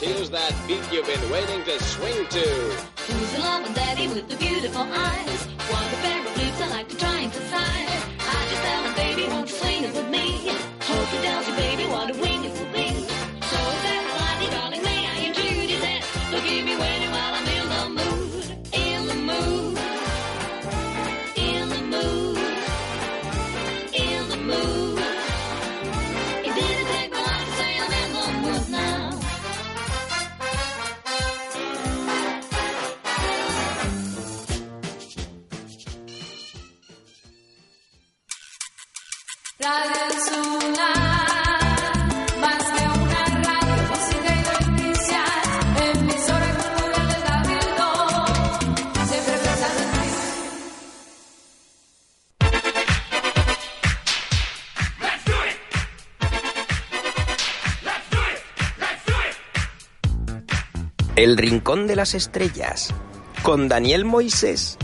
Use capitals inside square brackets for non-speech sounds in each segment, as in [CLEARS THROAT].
Here's that beat you've been waiting to swing to. Who's the loving daddy with the beautiful eyes? What a El Rincón de las Estrellas, con Daniel Moisés.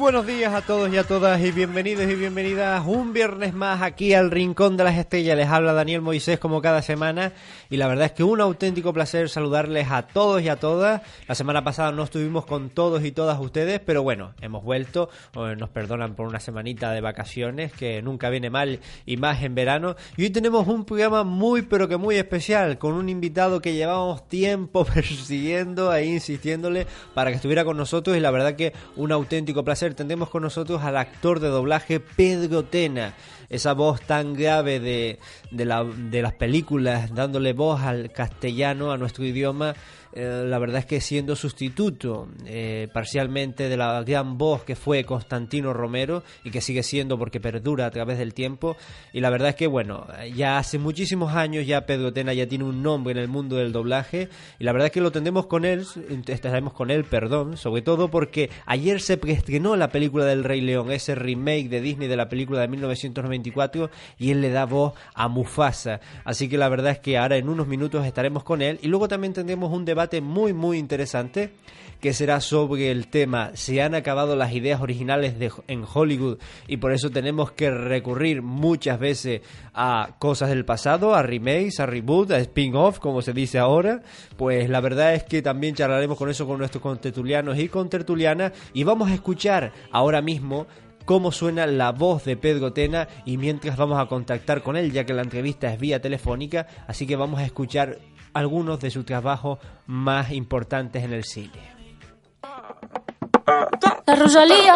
Buenos días a todos y a todas y bienvenidos y bienvenidas un viernes más aquí al Rincón de las Estrellas. Les habla Daniel Moisés como cada semana y la verdad es que un auténtico placer saludarles a todos y a todas. La semana pasada no estuvimos con todos y todas ustedes, pero bueno, hemos vuelto. Eh, Nos perdonan por una semanita de vacaciones que nunca viene mal y más en verano. Y hoy tenemos un programa muy pero que muy especial con un invitado que llevamos tiempo [LAUGHS] persiguiendo e insistiéndole para que estuviera con nosotros y la verdad que un auténtico placer. Tendremos con nosotros al actor de doblaje Pedro Tena, esa voz tan grave de, de, la- de las películas, dándole voz al castellano, a nuestro idioma. Eh, la verdad es que siendo sustituto eh, parcialmente de la gran voz que fue Constantino Romero y que sigue siendo porque perdura a través del tiempo. Y la verdad es que bueno ya hace muchísimos años ya Pedro Tena ya tiene un nombre en el mundo del doblaje y la verdad es que lo tendremos con él estaremos con él perdón sobre todo porque ayer se preestrenó la película del Rey León ese remake de Disney de la película de 1994 y él le da voz a Mufasa. Así que la verdad es que ahora en unos minutos estaremos con él y luego también tendremos un debate muy muy interesante que será sobre el tema se han acabado las ideas originales de, en Hollywood y por eso tenemos que recurrir muchas veces a cosas del pasado, a remakes, a reboot, a spin-off, como se dice ahora. Pues la verdad es que también charlaremos con eso con nuestros contertulianos y contertulianas. Y vamos a escuchar ahora mismo cómo suena la voz de Pedro Tena y mientras vamos a contactar con él ya que la entrevista es vía telefónica, así que vamos a escuchar algunos de sus trabajos más importantes en el cine. La Rosalía.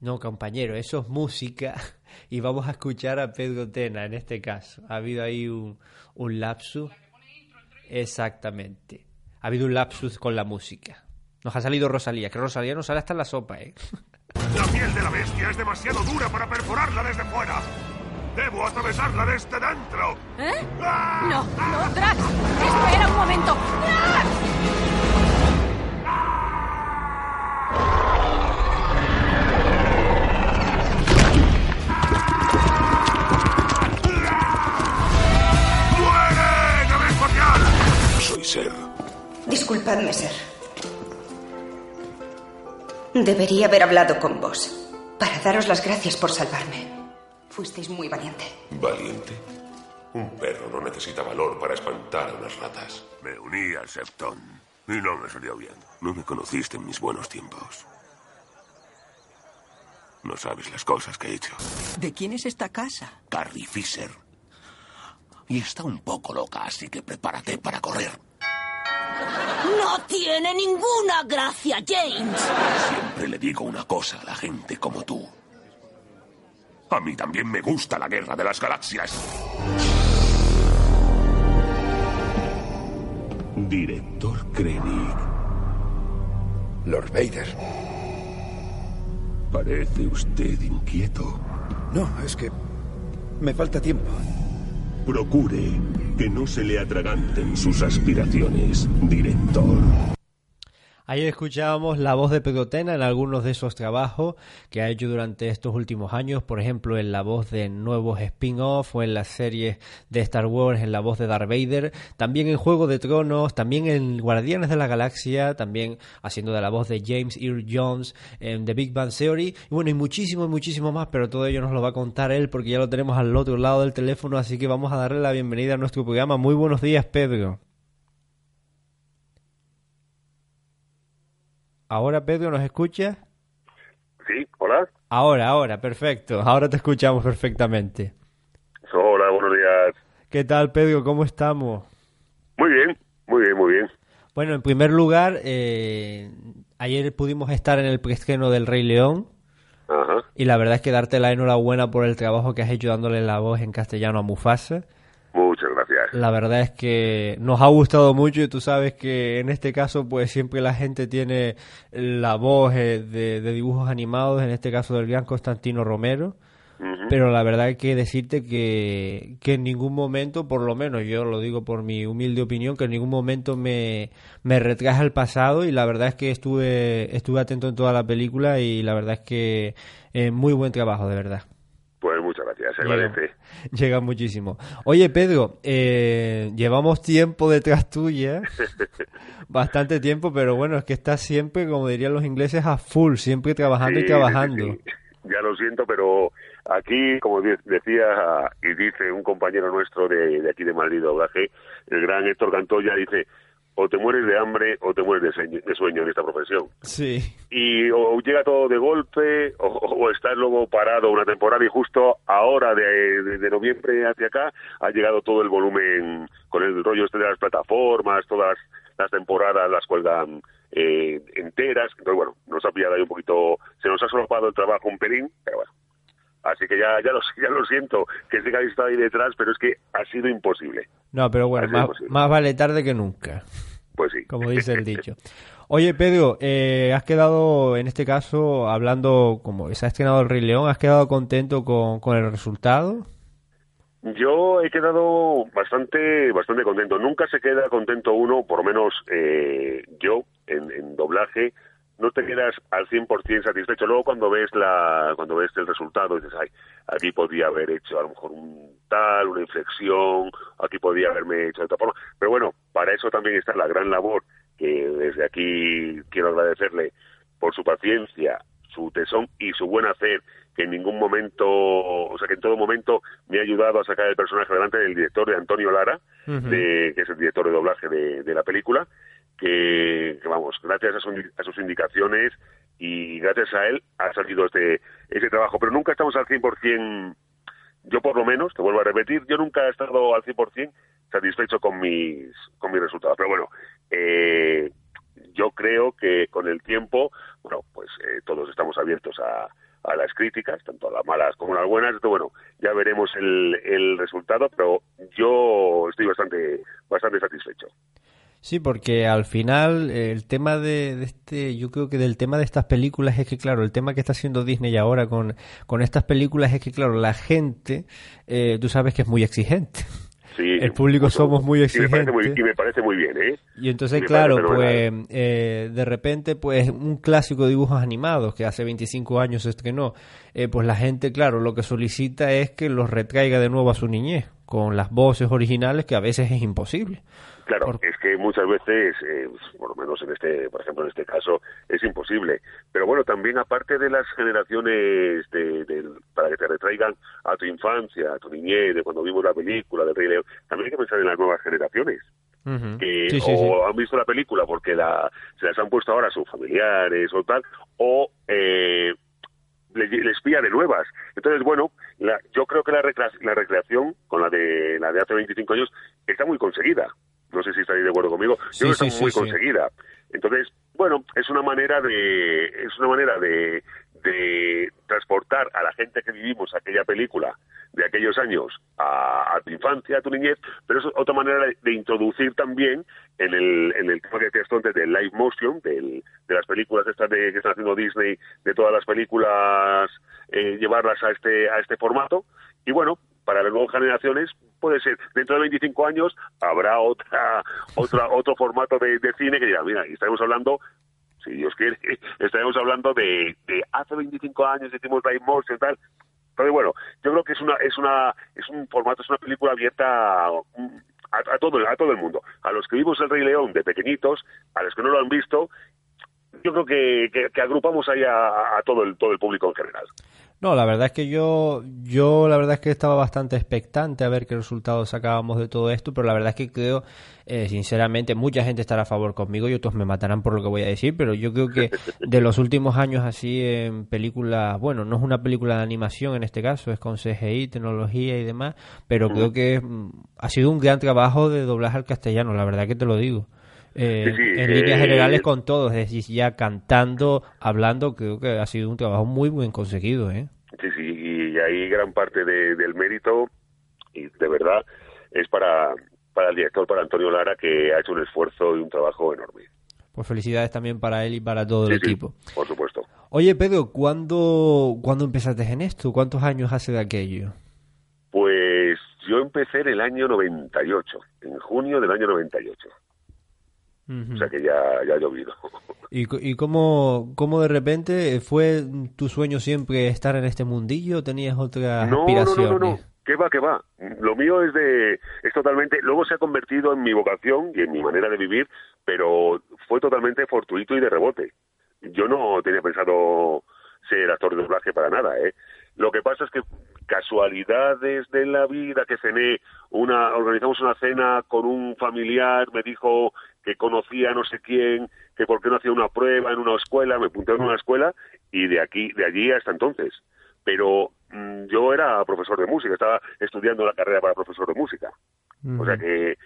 No, compañero, eso es música y vamos a escuchar a Pedro Tena en este caso. Ha habido ahí un, un lapsus. Exactamente. Ha habido un lapsus con la música. Nos ha salido Rosalía, que Rosalía nos sale hasta en la sopa, ¿eh? La piel de la bestia es demasiado dura para perforarla desde fuera. Debo atravesarla desde dentro. ¿Eh? ¡Ah! No, no, Drax. Espera un momento. ¡Drax! ¡Muere! Soy Ser. Disculpadme, ser. Debería haber hablado con vos para daros las gracias por salvarme. Fuisteis muy valiente. ¿Valiente? Un perro no necesita valor para espantar a unas ratas. Me uní al Septón y no me salió bien. No me conociste en mis buenos tiempos. No sabes las cosas que he hecho. ¿De quién es esta casa? Carrie Fisher. Y está un poco loca, así que prepárate para correr. No tiene ninguna gracia, James. Siempre le digo una cosa a la gente como tú. A mí también me gusta la guerra de las galaxias. Director Krennic. Lord Vader. Parece usted inquieto. No, es que me falta tiempo. Procure que no se le atraganten sus aspiraciones, director. Ahí escuchábamos la voz de Pedro Tena en algunos de esos trabajos que ha hecho durante estos últimos años, por ejemplo, en la voz de nuevos spin-off o en las series de Star Wars, en la voz de Darth Vader, también en Juego de Tronos, también en Guardianes de la Galaxia, también haciendo de la voz de James Earl Jones en The Big Bang Theory, y bueno, y muchísimo, muchísimo más, pero todo ello nos lo va a contar él porque ya lo tenemos al otro lado del teléfono, así que vamos a darle la bienvenida a nuestro programa. Muy buenos días, Pedro. Ahora, Pedro, ¿nos escucha? Sí, hola. Ahora, ahora, perfecto. Ahora te escuchamos perfectamente. Hola, buenos días. ¿Qué tal, Pedro? ¿Cómo estamos? Muy bien, muy bien, muy bien. Bueno, en primer lugar, eh, ayer pudimos estar en el preestreno del Rey León. Ajá. Y la verdad es que darte la enhorabuena por el trabajo que has hecho dándole la voz en castellano a Mufasa. Muchas gracias. La verdad es que nos ha gustado mucho y tú sabes que en este caso pues siempre la gente tiene la voz eh, de, de dibujos animados, en este caso del gran Constantino Romero. Pero la verdad hay que decirte que, que en ningún momento, por lo menos yo lo digo por mi humilde opinión, que en ningún momento me, me retraje al pasado y la verdad es que estuve, estuve atento en toda la película y la verdad es que eh, muy buen trabajo, de verdad. Se Llega, agradece. llega muchísimo. Oye, Pedro, eh, llevamos tiempo detrás tuya, [LAUGHS] bastante tiempo, pero bueno, es que estás siempre, como dirían los ingleses, a full, siempre trabajando y trabajando. sí, sí. Ya lo siento, pero aquí, como de- decía y dice un compañero nuestro de, de aquí de Madrid, doblaje, el gran Héctor Cantoya, dice, o te mueres de hambre o te mueres de sueño, en esta profesión. Sí. y o llega todo de golpe o, o estás luego parado una temporada y justo ahora de, de- de noviembre hacia acá ha llegado todo el volumen con el rollo este de las plataformas, todas las temporadas las cuelgan eh, enteras, entonces bueno, nos ha pillado ahí un poquito, se nos ha solapado el trabajo un pelín, pero bueno. Así que ya, ya, lo, [LAUGHS] ya lo siento, que sé que habéis estado ahí detrás, pero es que ha sido imposible. No, pero bueno, más, vale tarde que nunca, Pues sí. como dice el dicho. [LAUGHS] Oye, Pedro, eh, has quedado, en este caso, hablando, como se ha estrenado el Rey León, ¿has quedado contento con, con el resultado? Yo he quedado bastante bastante contento. Nunca se queda contento uno, por lo menos eh, yo, en, en doblaje, no te quedas al 100% satisfecho. Luego cuando ves la cuando ves el resultado dices, ay, aquí podía haber hecho a lo mejor un tal, una inflexión, aquí podía haberme hecho de otra forma. Pero bueno, para eso también está la gran labor que desde aquí quiero agradecerle por su paciencia, su tesón y su buen hacer, que en ningún momento, o sea, que en todo momento me ha ayudado a sacar el personaje adelante del director de Antonio Lara, de, que es el director de doblaje de, de la película, que, vamos, gracias a, su- a sus indicaciones y gracias a él ha salido este, este trabajo, pero nunca estamos al 100%, yo por lo menos, te vuelvo a repetir, yo nunca he estado al 100% satisfecho con mis, con mis resultados, pero bueno, eh, yo creo que con el tiempo, bueno, pues eh, todos estamos abiertos a, a las críticas, tanto a las malas como a las buenas. Bueno, ya veremos el, el resultado, pero yo estoy bastante, bastante satisfecho. Sí, porque al final eh, el tema de, de este, yo creo que del tema de estas películas es que, claro, el tema que está haciendo Disney ahora con, con estas películas es que, claro, la gente, eh, tú sabes que es muy exigente. Sí, el público somos muy y me, parece muy, exigentes. y me parece muy bien, ¿eh? Y entonces, claro, pues eh, de repente, pues un clásico de dibujos animados que hace 25 años se estrenó, eh, pues la gente, claro, lo que solicita es que los retraiga de nuevo a su niñez, con las voces originales que a veces es imposible. Claro, es que muchas veces, eh, por lo menos en este, por ejemplo, en este caso, es imposible. Pero bueno, también aparte de las generaciones de, del- para que te retraigan a tu infancia, a tu niñez, de cuando vimos la película del Rey León, también hay que pensar en las nuevas generaciones. Que Sí, sí, o sí. han visto la película porque la, se las han puesto ahora a sus familiares o tal, o eh, le- les pilla de nuevas. Entonces, bueno, la- yo creo que la, recrea- la recreación con la de la de hace 25 años está muy conseguida. No sé si estáis de acuerdo conmigo. Yo Sí, creo que sí, está sí, muy sí. conseguida. Entonces, bueno, es una manera de es una manera de, de transportar a la gente que vivimos aquella película de aquellos años a, a tu infancia, a tu niñez, pero es otra manera de, de introducir también en el, en el tema que decías antes del live motion, del, de las películas estas de, que están haciendo Disney, de todas las películas, eh, llevarlas a este, a este formato. Y bueno, para las nuevas generaciones puede ser, dentro de 25 años habrá otra, [LAUGHS] otra otro formato de, de cine que dirá, mira, y estaremos hablando si Dios quiere, [LAUGHS] estaremos hablando de, de hace 25 años hicimos live motion y tal. Pero bueno, yo creo que es una es una es un formato, es una película abierta a, a todo a todo el mundo, a los que vimos el Rey León de pequeñitos, a los que no lo han visto, yo creo que, que, que agrupamos ahí a, a, todo el todo el público en general. No, la verdad es que yo, yo la verdad es que estaba bastante expectante a ver qué resultados sacábamos de todo esto, pero la verdad es que creo, eh, sinceramente, mucha gente estará a favor conmigo y otros me matarán por lo que voy a decir, pero yo creo que [LAUGHS] de los últimos años así en películas, bueno, no es una película de animación en este caso, es con CGI, tecnología y demás, pero creo que mm, ha sido un gran trabajo de doblaje al castellano, la verdad que te lo digo. Eh, Sí, sí, en líneas eh, generales con todos, es decir, ya cantando, hablando, creo que ha sido un trabajo muy bien conseguido, ¿eh? Sí, sí, y ahí gran parte de- del mérito, y de verdad, es para, para el director, para Antonio Lara, que ha hecho un esfuerzo y un trabajo enorme. Pues felicidades también para él y para todo el sí, equipo. por supuesto. Oye, Pedro, ¿cuándo, ¿cuándo empezaste en esto? ¿Cuántos años hace de aquello? Pues yo empecé en el año 98, en junio del año 98. O sea que ya, ya ha llovido. [LAUGHS] ¿Y, y cómo, cómo de repente fue tu sueño siempre estar en este mundillo o tenías otras No, no, no, aspiraciones? no, no. ¿Qué va, qué va? Lo mío es de, es totalmente, luego se ha convertido en mi vocación y en mi manera de vivir, pero fue totalmente fortuito y de rebote. Yo no tenía pensado ser actor de doblaje para nada, ¿eh? Lo que pasa es que casualidades de la vida que cené, una, organizamos una cena con un familiar, me dijo que conocía a no sé quién, que por qué no hacía una prueba en una escuela, me apunté en una escuela y de aquí, de allí hasta entonces pero mm, yo era profesor de música, estaba estudiando la carrera para profesor de música. O sea que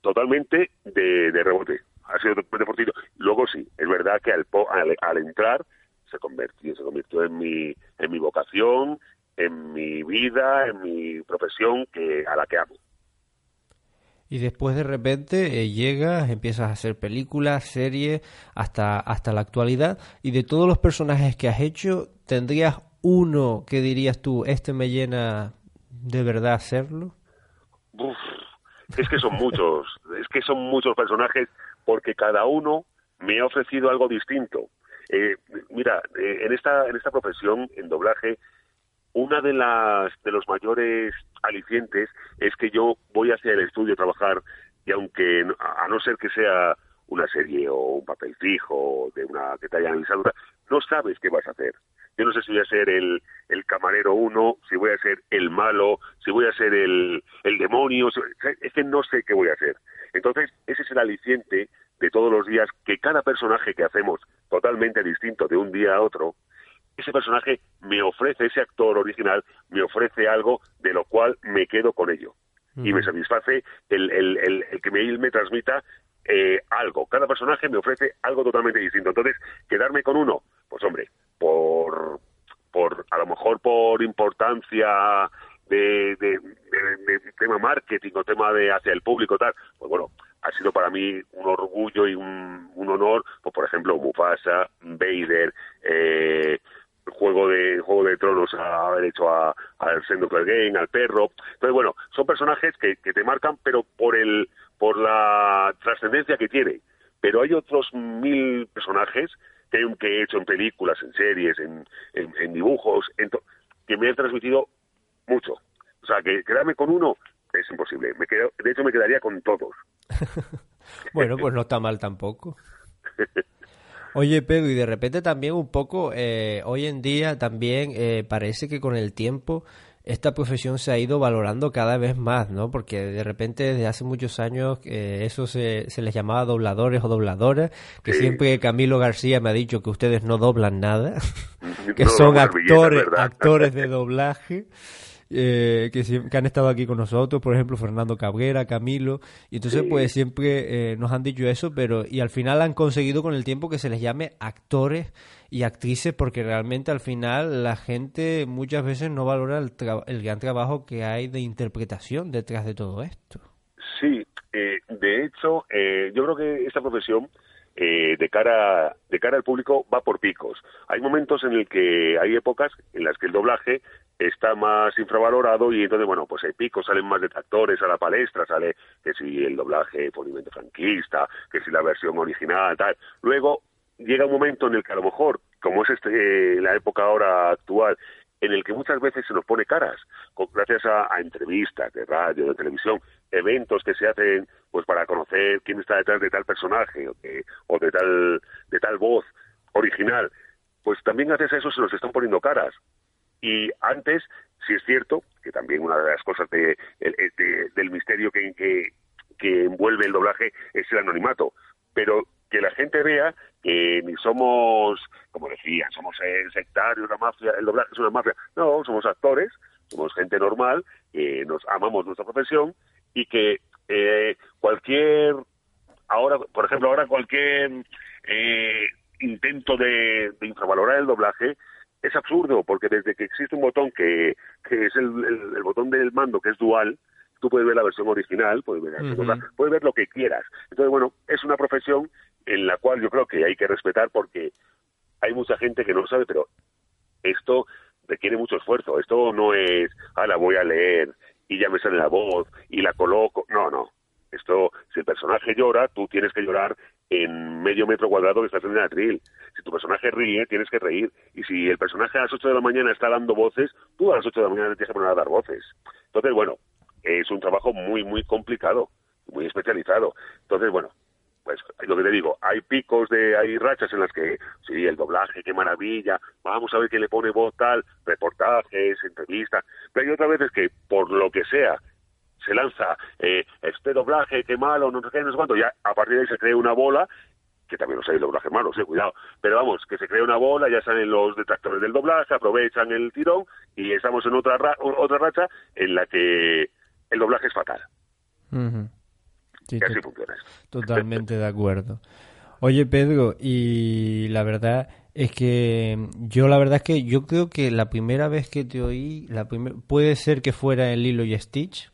totalmente de, de rebote. Ha sido totalmente fortuito. Luego sí, es verdad que al, al, al entrar se convirtió, se convirtió en mi, en mi vocación, en mi vida, en mi profesión que a la que amo. Y después de repente eh, llegas, empiezas a hacer películas, series, hasta, hasta la actualidad. Y de todos los personajes que has hecho, ¿tendrías uno que dirías tú, este me llena de verdad hacerlo? Uf, es que son muchos, es que son muchos personajes porque cada uno me ha ofrecido algo distinto. Eh, mira, eh, en esta en esta profesión, en doblaje, una de las de los mayores alicientes es que yo voy hacia el estudio a trabajar y aunque a no ser que sea una serie o un papel fijo de una que te hayan no sabes qué vas a hacer. Yo no sé si voy a ser el, el camarero uno, si voy a ser el malo, si voy a ser el, el demonio, es que no sé qué voy a hacer. Entonces, ese es el aliciente de todos los días, que cada personaje que hacemos totalmente distinto de un día a otro, ese personaje me ofrece, ese actor original me ofrece algo de lo cual me quedo con ello. Y me satisface el, el, el, el que me, él me transmita eh, algo. Cada personaje me ofrece algo totalmente distinto. Entonces, quedarme con uno, pues hombre, por, por a lo mejor por importancia de, de, de- de tema marketing o tema de hacia el público tal, pues bueno, ha sido para mí un orgullo y un, un honor, pues por ejemplo Mufasa, Vader, eh, Juego de Juego de Tronos a haber hecho a, al Sendo Clegane, al perro. Entonces bueno, son personajes que, que te marcan, pero por el por la trascendencia que tiene. Pero hay otros mil personajes que, que he hecho en películas, en series, en, en, en dibujos, en to- que me han transmitido mucho. O sea, que quedarme con uno es imposible. Me quedo, de hecho, me quedaría con todos. [LAUGHS] Bueno, pues no está mal tampoco. [LAUGHS] Oye, Pedro, y de repente también un poco, eh, hoy en día también eh, parece que con el tiempo esta profesión se ha ido valorando cada vez más, ¿no? Porque de repente desde hace muchos años eh, eso se, se les llamaba dobladores o dobladoras, que siempre Camilo García me ha dicho que ustedes no doblan nada, [LAUGHS] que No, son actores, actores de doblaje. Eh, que, que han estado aquí con nosotros, por ejemplo, Fernando Cabrera, Camilo, y entonces pues siempre eh, nos han dicho eso, pero y al final han conseguido con el tiempo que se les llame actores y actrices, porque realmente al final la gente muchas veces no valora el, tra- el gran trabajo que hay de interpretación detrás de todo esto. Sí, eh, de hecho, eh, yo creo que esta profesión eh, de cara de cara al público va por picos. Hay momentos en el que hay épocas en las que el doblaje está más infravalorado y entonces bueno pues hay picos salen más detractores a la palestra sale que si el doblaje puramente franquista que si la versión original tal luego llega un momento en el que a lo mejor como es este eh, la época ahora actual en el que muchas veces se nos pone caras, gracias a, a entrevistas de radio, de televisión, eventos que se hacen pues para conocer quién está detrás de tal personaje o o de tal de tal voz original, pues también gracias a eso se nos están poniendo caras. Y antes, sí es cierto, que también una de las cosas de, el- de- del misterio que, envuelve el doblaje es el anonimato, pero que la gente vea que ni somos, como decían, somos el sectario, la mafia, el doblaje es una mafia. No, somos actores, somos gente normal, que nos amamos nuestra profesión y que eh, cualquier, ahora, por ejemplo, ahora cualquier eh, intento de, de infravalorar el doblaje es absurdo, porque desde que existe un botón que, que es el, el- el botón del mando, que es dual, tú puedes ver la versión original, puedes ver, Ujú. doblaje, puedes ver lo que quieras. Entonces, bueno, es una profesión en la cual yo creo que hay que respetar porque hay mucha gente que no lo sabe, pero esto requiere mucho esfuerzo. Esto no es, ah, la voy a leer y ya me sale la voz y la coloco. No, no. Esto, si el personaje llora, tú tienes que llorar en medio metro cuadrado que estás en el atril. Si tu personaje ríe, tienes que reír. Y si el personaje a las 8 de la mañana está dando voces, tú a las 8 de la mañana tienes que poner a dar voces. Entonces, bueno, es un trabajo muy, muy complicado, muy especializado. Entonces, bueno, pues lo que te digo, hay picos de, hay rachas en las que, sí, el doblaje, qué maravilla, vamos a ver quién le pone voz tal, reportajes, entrevistas, pero hay otras veces que, por lo que sea, se lanza eh, este doblaje, qué malo, no sé qué, no sé cuánto, ya a partir de ahí se crea una bola, que también los hay doblajes malos, eh, cuidado, pero vamos, que se crea una bola, ya salen los detractores del doblaje, aprovechan el tirón y estamos en otra, ra- otra racha en la que el doblaje es fatal. Sí, Y así funciona. Totalmente de acuerdo. Oye, Pedro, y la verdad es que yo la verdad es que yo creo que la primera vez que te oí, la primer, puede ser que fuera en Lilo y Stitch.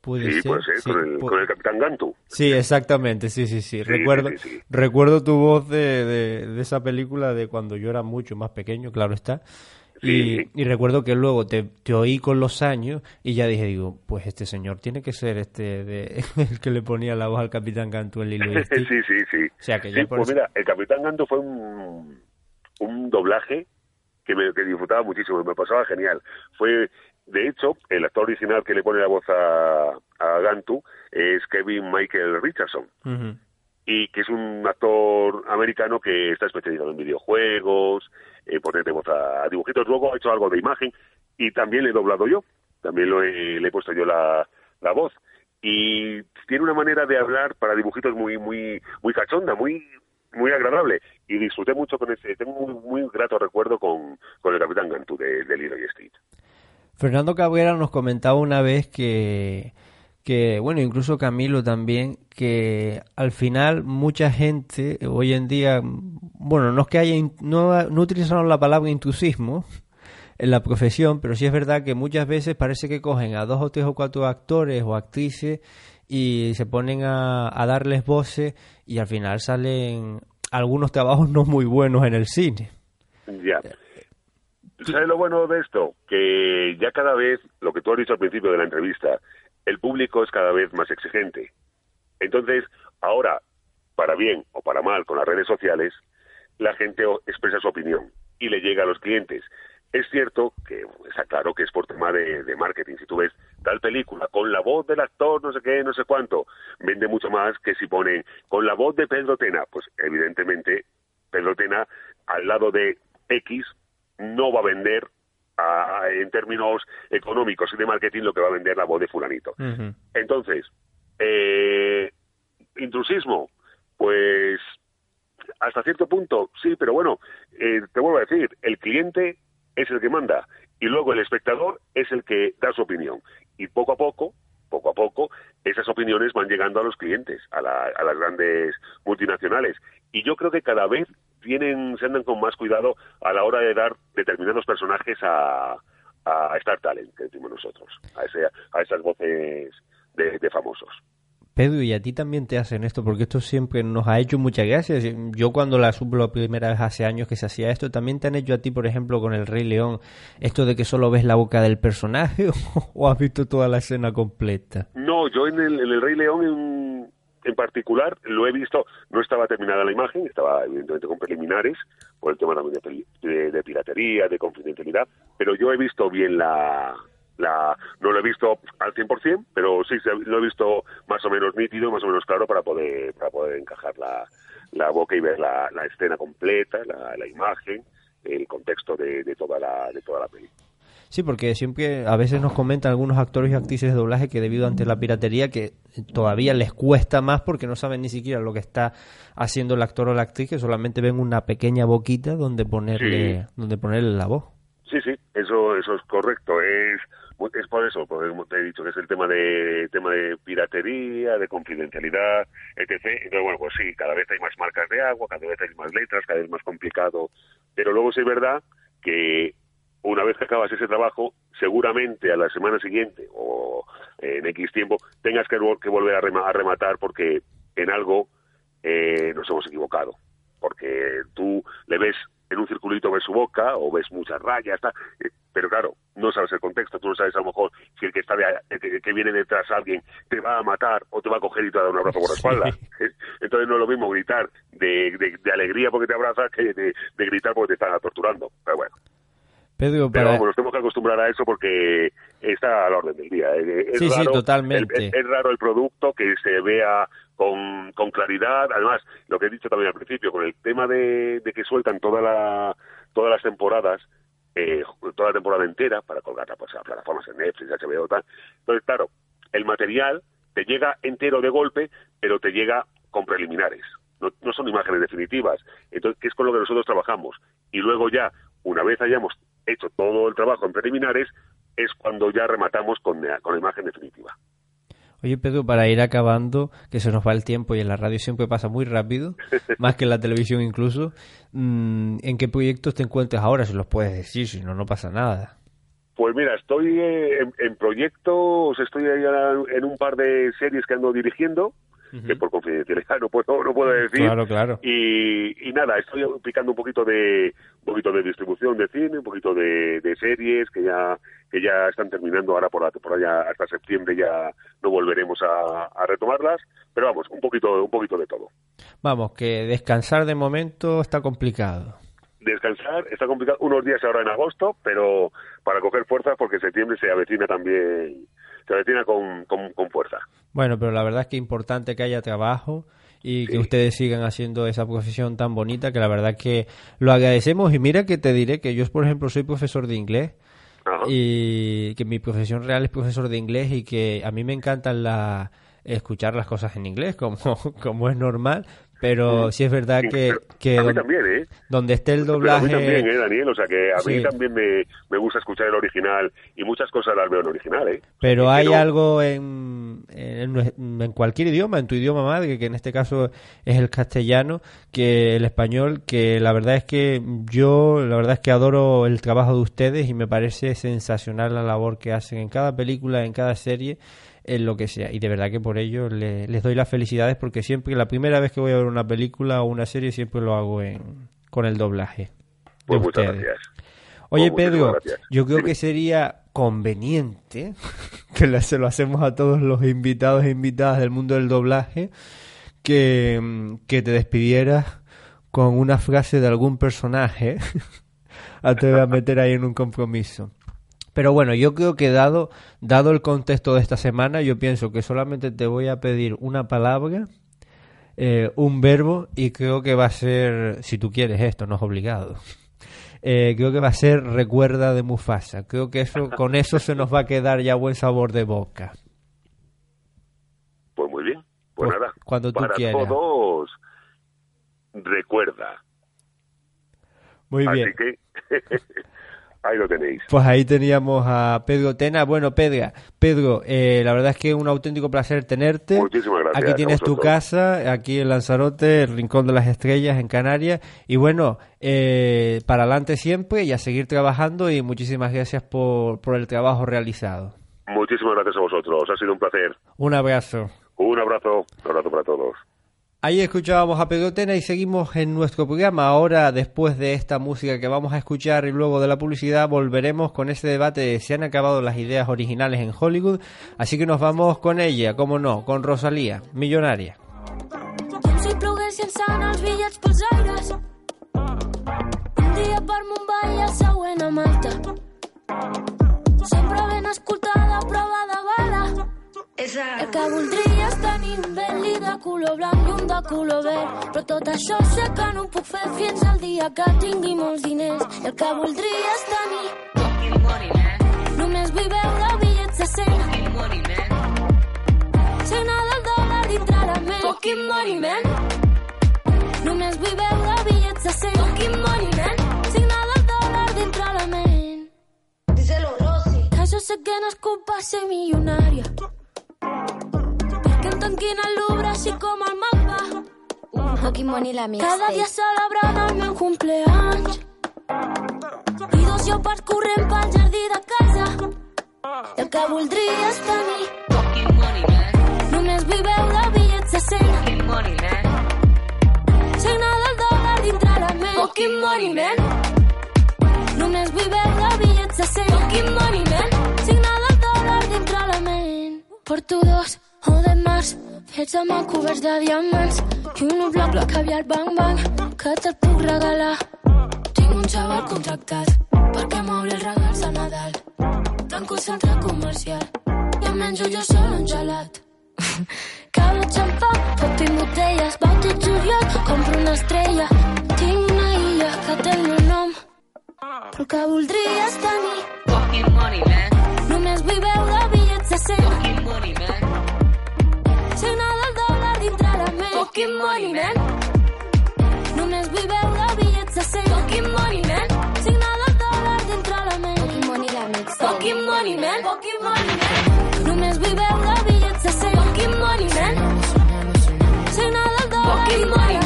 Puede Sí, ser. puede ser, sí, con, el, con el Capitán Gantu. Sí, exactamente, sí, sí, sí. Sí, Recuerdo, recuerdo tu voz de, de, de esa película de cuando yo era mucho más pequeño, claro está. Y, y recuerdo que luego te, te oí con los años y ya dije, digo, pues este señor tiene que ser este de, [LAUGHS] el que le ponía la voz al Capitán Lilo y [LAUGHS] Stitch. sí, sí, sí. O sea, que ya por pues eso- mira, el Capitán Gantu fue un, un doblaje que me que disfrutaba muchísimo, me pasaba genial. Fue, de hecho, el actor original que le pone la voz a, a Gantu es Kevin Michael Richardson. Y que es un actor americano que está especializado en videojuegos, en ponerle voz a, a dibujitos. Luego ha hecho algo de imagen y también le he doblado yo, también lo he- le he puesto yo la, la voz. Y tiene una manera de hablar para dibujitos muy muy muy cachonda, muy muy agradable. Y disfruté mucho con ese. Tengo un muy, grato recuerdo con, con el Capitán Gantu de, de Lilo y Stitch. Fernando Cabrera nos comentaba una vez que, que, bueno, incluso Camilo también, que al final mucha gente hoy en día, bueno, no es que haya, no, no la palabra intrusismo en la profesión, pero sí es verdad que muchas veces parece que cogen a dos o tres o cuatro actores o actrices y se ponen a, a darles voces y al final salen algunos trabajos no muy buenos en el cine. Ya. ¿Sabes lo bueno de esto? Que ya cada vez, lo que tú has dicho al principio de la entrevista, el público es cada vez más exigente. Entonces, ahora, para bien o para mal, con las redes sociales, la gente expresa su opinión y le llega a los clientes. Es cierto que está claro que es por tema de, de marketing. Si tú ves tal película con la voz del actor, no sé qué, no sé cuánto, vende mucho más que si ponen con la voz de Pedro Tena. Pues evidentemente, Pedro Tena, al lado de X, no va a vender a- en términos económicos y de marketing lo que va a vender la voz de fulanito. Entonces, eh, intrusismo, pues hasta cierto punto sí, pero bueno, eh, te vuelvo a decir, el cliente es el que manda y luego el espectador es el que da su opinión. Y poco a poco, poco a poco, esas opiniones van llegando a los clientes, a, la- a las grandes multinacionales. Y yo creo que cada vez tienen, se andan con más cuidado a la hora de dar determinados personajes a, a Star Talent, que decimos nosotros, a, ese, a esas voces de, de famosos. Pedro, y a ti también te hacen esto, porque esto siempre nos ha hecho muchas gracias. Yo cuando la supe la primera vez hace años que se hacía esto, también te han hecho a ti, por ejemplo, con el Rey León, esto de que solo ves la boca del personaje [LAUGHS] o has visto toda la escena completa. No, yo en el, en el Rey León en, particular lo he visto, no estaba terminada la imagen, estaba evidentemente con preliminares, por el tema también de, de- de piratería, de confidencialidad, pero yo he visto bien la, la no lo he visto al 100%, pero sí lo he visto más o menos nítido, más o menos claro para poder, para poder encajar la, la boca y ver la, escena completa, la, la imagen, el contexto de toda la, de toda la película. Sí, porque siempre a veces nos comentan algunos actores y actrices de doblaje que debido ante la piratería que todavía les cuesta más porque no saben ni siquiera lo que está haciendo el actor o la actriz, que solamente ven una pequeña boquita donde ponerle, donde ponerle la voz. Sí, sí, eso, eso es correcto. Es, es por eso, porque te he dicho que es el tema de tema de piratería, de confidencialidad, etc. Entonces, bueno, pues sí, cada vez hay más marcas de agua, cada vez hay más letras, cada vez es más complicado. Pero luego sí es verdad que una vez que acabas ese trabajo, seguramente a la semana siguiente o en X tiempo tengas que, vol- que volver a, rema- a rematar porque en algo eh, nos hemos equivocado. Porque tú le ves en un circulito, ves su boca o ves muchas rayas, tal, eh, pero claro, no sabes el contexto, tú no sabes a lo mejor si el que está de- el que, viene detrás alguien te va a matar o te va a coger y te va a dar un abrazo por la espalda. [LAUGHS] Entonces no es lo mismo gritar de, de- de alegría porque te abraza que de gritar porque te están torturando. Pero bueno. Pedro, Pero vamos, nos tenemos que acostumbrar a eso porque está a la orden del día. Es Sí, sí, raro totalmente. el- es, es raro el producto que se vea con, con claridad. Además, lo que he dicho también al principio, con el tema de, de que sueltan toda la, todas las temporadas, eh, toda la temporada entera para colgarla pues, a plataformas en Netflix, HBO, tal. Entonces, claro, el material te llega entero de golpe, pero te llega con preliminares. No, no son imágenes definitivas. Entonces, que es con lo que nosotros trabajamos. Y luego ya, una vez hayamos hecho todo el trabajo en preliminares, es cuando ya rematamos con, la- con la imagen definitiva. Oye, Pedro, para ir acabando, que se nos va el tiempo y en la radio siempre pasa muy rápido, [LAUGHS] más que en la televisión incluso, mm, ¿en qué proyectos te encuentras ahora? Si los puedes decir, si no, no pasa nada. Pues mira, estoy eh, en, en proyectos, estoy en un par de series que ando dirigiendo, que por confidencialidad [LAUGHS] no puedo, no puedo decir. Claro, claro. Y, y nada, estoy picando un poquito de un poquito de distribución de cine, un poquito de, de series que ya que ya están terminando ahora por la temporada ya hasta septiembre ya no volveremos a, a retomarlas, pero vamos, un poquito un poquito de todo. Vamos, que descansar de momento está complicado. Descansar está complicado unos días ahora en agosto, pero para coger fuerza porque septiembre se avecina también se avecina con, con, con fuerza. Bueno, pero la verdad es que es importante que haya trabajo y que ustedes sigan haciendo esa profesión tan bonita que la verdad que lo agradecemos. Y mira que te diré que yo por ejemplo soy profesor de inglés y que mi profesión real es profesor de inglés y que a mí me encantan la escuchar las cosas en inglés como, [LAUGHS] como es normal pero sí es verdad que, que a mí donde, también, ¿eh? donde esté el Pero a doblaje mí también, ¿eh, Daniel? O sea, que a mí Sí. también me, me gusta escuchar el original y muchas cosas las veo en original, ¿eh? Pero hay no- algo en, en, en cualquier idioma, en tu idioma madre, que en este caso es el castellano, que el español, que la verdad es que yo, la verdad es que adoro el trabajo de ustedes y me parece sensacional la labor que hacen en cada película, en cada serie, en lo que sea. Y de verdad que por ello le- les doy las felicidades porque siempre, la primera vez que voy a ver una película o una serie, siempre lo hago en, con el doblaje. de Pues muchas ustedes. gracias. Oye, Pues Pedro, gracias. yo creo que sería conveniente [LAUGHS] que se lo hacemos a todos los invitados e invitadas del mundo del doblaje que, que te despidieras con una frase de algún personaje. Ah, te voy a meter ahí en un compromiso. Pero bueno, yo creo que dado, dado el contexto de esta semana, yo pienso que solamente te voy a pedir una palabra, eh, un verbo, y creo que va a ser, si tú quieres esto, no es obligado. Eh, creo que va a ser recuerda de Mufasa. Creo que eso, [LAUGHS] con eso se nos va a quedar ya buen sabor de boca. Pues muy bien. Pues, Pues nada. cuando tú para quieras. todos, recuerda. Muy Así bien. que [LAUGHS] ahí lo tenéis. Pues ahí teníamos a Pedro Tena. Bueno, Pedro, Pedro, eh, la verdad es que es un auténtico placer tenerte. Muchísimas gracias Aquí a tienes tu casa, aquí en Lanzarote, el Rincón de las Estrellas en Canarias. Y bueno, eh, para adelante siempre y a seguir trabajando y muchísimas gracias por, por el trabajo realizado. Muchísimas gracias a vosotros, ha sido un placer. Un abrazo. Un abrazo, un abrazo para todos. Ahí escuchábamos a Pedro Tena y seguimos en nuestro programa. Ahora, después de esta música que vamos a escuchar y luego de la publicidad, volveremos con ese debate de si han acabado las ideas originales en Hollywood. Así que nos vamos con ella, como no, con Rosalía, millonaria. Sempre ben escoltada. El que voldria és tenir un Bentley de color blanc i un de color verd. Però tot això sé que no ho puc fer fins al dia que tingui molts diners. El que voldria és tenir Només vull veure bitllets de 100 Signa del dòlar dintre la ment. Fucking money, man. Només vull veure bitllets de 100 Fucking money, man. Signa del dòlar dintre la ment. Díselo, Rosy. Que jo sé que no és culpa ser milionària tanquin al Louvre així com el mapa. Fucking money la mixtape. Cada dia celebrant el meu cumpleaños. I dos llopards corrent pel jardí de casa. El que voldria és tenir Només vull veure bitllets de 100 Signa del dòlar dintre la ment Fucking money, man. Només vull veure bitllets de 100 Fucking money, man. Signa del dòlar dintre la ment Porto dos o de març fets amb el coberts de diamants i un bloc de caviar bang bang que te'l puc regalar. Tinc un xaval contractat perquè m'obri els regals de Nadal. Tanco el centre comercial i em menjo jo sol un gelat. Cada xampà, tot tinc botelles, va tot juliol, compro una estrella. Tinc una illa que té el meu nom, però que voldria és tenir Fucking money, man. Només vull veure bitllets de 100 Fucking money, man. Signa del dòlar dintre la ment Fucking money, man. Només vull veure bitllets de 100 Fucking money, man. Signa del dòlar dintre la ment Fucking money la mixtape Fucking money, man. Fucking money, man. Només vull veure bitllets de 100 Fucking money, man. Signa del dòlar Fucking money, man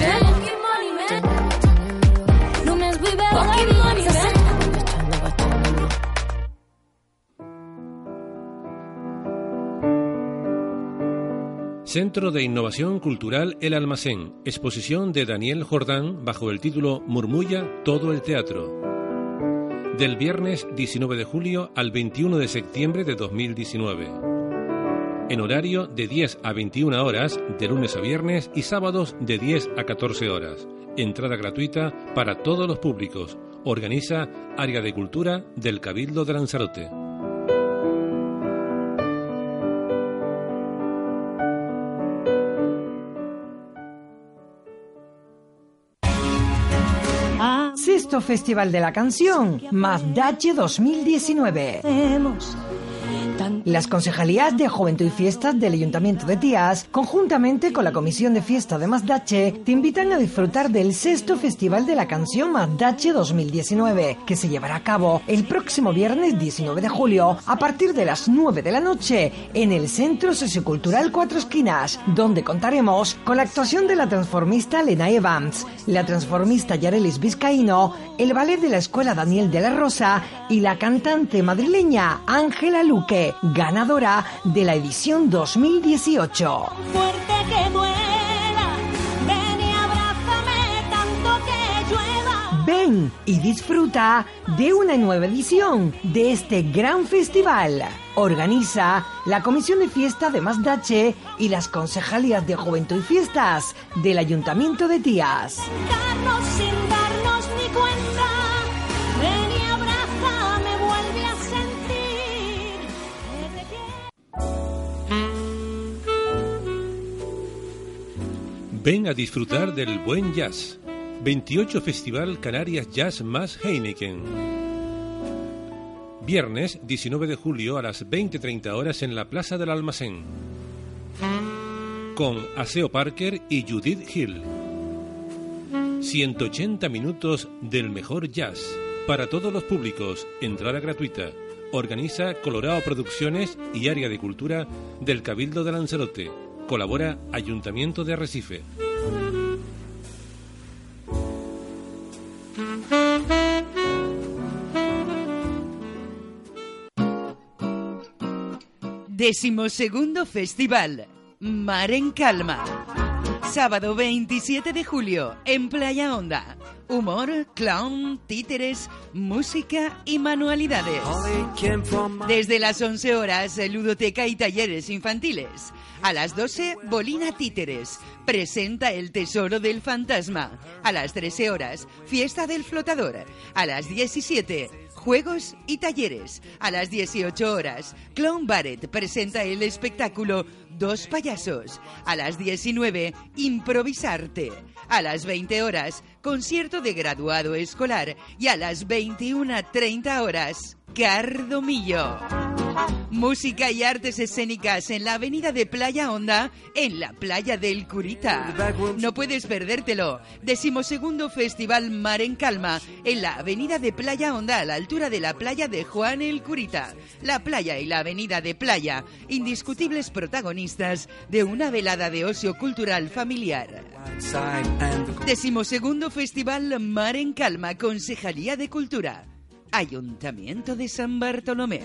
Centro de Innovación Cultural El Almacén, exposición de Daniel Jordán bajo el título Murmulla todo el teatro. Del viernes 19 de julio al 21 de septiembre de 2019. En horario de 10 a 21 horas, de lunes a viernes y sábados de 10 a 14 horas. Entrada gratuita para todos los públicos. Organiza Área de Cultura del Cabildo de Lanzarote. Sexto Festival de la Canción, Mazdache 2019. Las concejalías de Juventud y Fiestas del Ayuntamiento de Tías, conjuntamente con la Comisión de Fiesta de Mazdache, te invitan a disfrutar del sexto Festival de la Canción Mazdache 2019, que se llevará a cabo el próximo viernes 19 de julio a partir de las 9 de la noche en el Centro Sociocultural Cuatro Esquinas, donde contaremos con la actuación de la transformista Lena Evans, la transformista Yarelis Vizcaíno, el ballet de la Escuela Daniel de la Rosa y la cantante madrileña Ángela Luque, ganadora de la edición 2018. fuerte que duela. Ven y abrázame tanto que llueva. Ven y disfruta de una nueva edición de este gran festival. Organiza la Comisión de Fiesta de Mazdache y las Concejalías de Juventud y Fiestas del Ayuntamiento de Tías. Ni Ven y abrázame, vuelve a sentir. Ven a disfrutar del buen jazz. 28 Festival Canarias Jazz más Heineken. Viernes 19 de julio a las 20.30 horas en la Plaza del Almacén. Con Aseo Parker y Judith Hill. 180 minutos del mejor jazz. Para todos los públicos, entrada gratuita. Organiza Colorado Producciones y Área de Cultura del Cabildo de Lanzarote. Colabora Ayuntamiento de Arrecife. Decimosegundo Festival Mar en Calma. Sábado 27 de julio en Playa Honda. Humor, clown, títeres, música y manualidades. Desde las 11 horas, ludoteca y talleres infantiles. A las 12, Bolina Títeres. Presenta el Tesoro del Fantasma. A las 13 horas, Fiesta del Flotador. A las 17, Juegos y talleres. A las 18 horas, Clown Barrett presenta el espectáculo Dos payasos. A las 19, Improvisarte. A las 20 horas, concierto de graduado escolar. Y a las 21.30 horas, Cardomillo. Música y artes escénicas en la avenida de Playa Honda, en la playa del Curita. No puedes perdértelo. Decimosegundo Festival Mar en Calma, en la avenida de Playa Honda, a la altura de la playa de Juan el Curita. La playa y la avenida de Playa, indiscutibles protagonistas de una velada de ocio cultural familiar. Decimosegundo Festival Mar en Calma, Concejalía de Cultura. Ayuntamiento de San Bartolomé.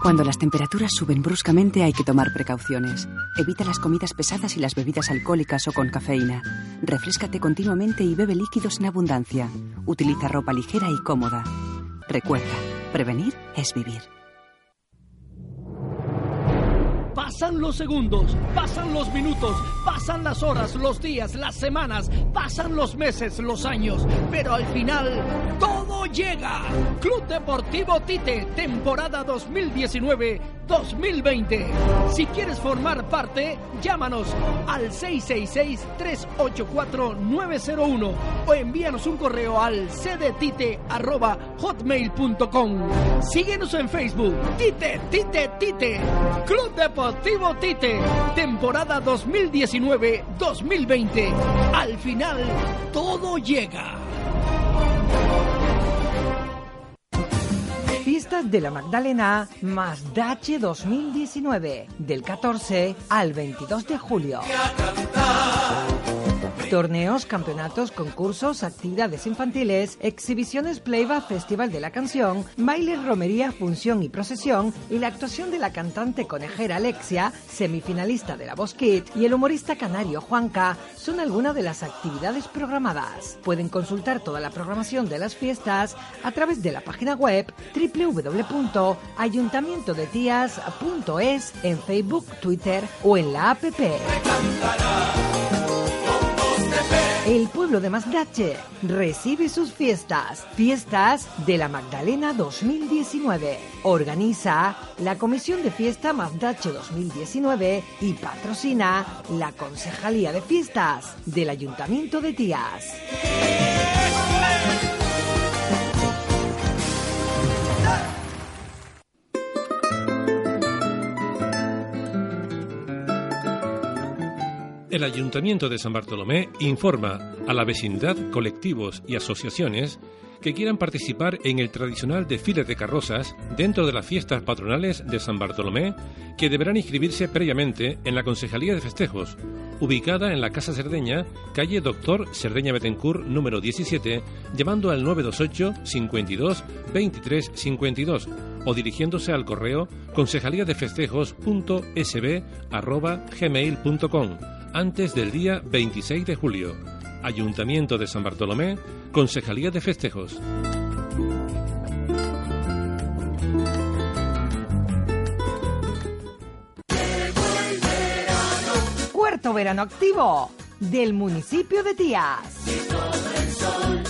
Cuando las temperaturas suben bruscamente hay que tomar precauciones. Evita las comidas pesadas y las bebidas alcohólicas o con cafeína. Refrescate continuamente y bebe líquidos en abundancia. Utiliza ropa ligera y cómoda. Recuerda, prevenir es vivir. Pasan los segundos, pasan los minutos, pasan las horas, los días, las semanas, pasan los meses, los años, pero al final todo llega. Club Deportivo Tite, temporada 2019-2020. Si quieres formar parte, llámanos al 666-384-901 o envíanos un correo al cdtite.hotmail.com. Síguenos en Facebook, Tite, Tite, Tite. Club Deportivo Tite, temporada 2019-2020. Al final, todo llega. Fiestas de la Magdalena más Dache 2019, del 14 al 22 de julio. Torneos, campeonatos, concursos, actividades infantiles, exhibiciones Playba Festival de la Canción, baile, romería, función y procesión y la actuación de la cantante conejera Alexia, semifinalista de la Voz y el humorista canario Juanca son algunas de las actividades programadas. Pueden consultar toda la programación de las fiestas a través de la página web www.ayuntamientodetias.es en Facebook, Twitter o en la app. El pueblo de Mazdache recibe sus fiestas. Fiestas de la Magdalena 2019. Organiza la Comisión de Fiesta Mazdache 2019 y patrocina la Concejalía de Fiestas del Ayuntamiento de Tías. El Ayuntamiento de San Bartolomé informa a la vecindad, colectivos y asociaciones que quieran participar en el tradicional desfile de carrozas dentro de las fiestas patronales de San Bartolomé, que deberán inscribirse previamente en la Concejalía de Festejos, ubicada en la Casa Cerdeña, calle Doctor Cerdeña Betancourt número 17, llamando al 928 52 23 52 o dirigiéndose al correo concejaliadefestejos.sb@gmail.com antes del día 26 de julio. Ayuntamiento de San Bartolomé, Concejalía de Festejos. Cuarto verano activo del municipio de Tías.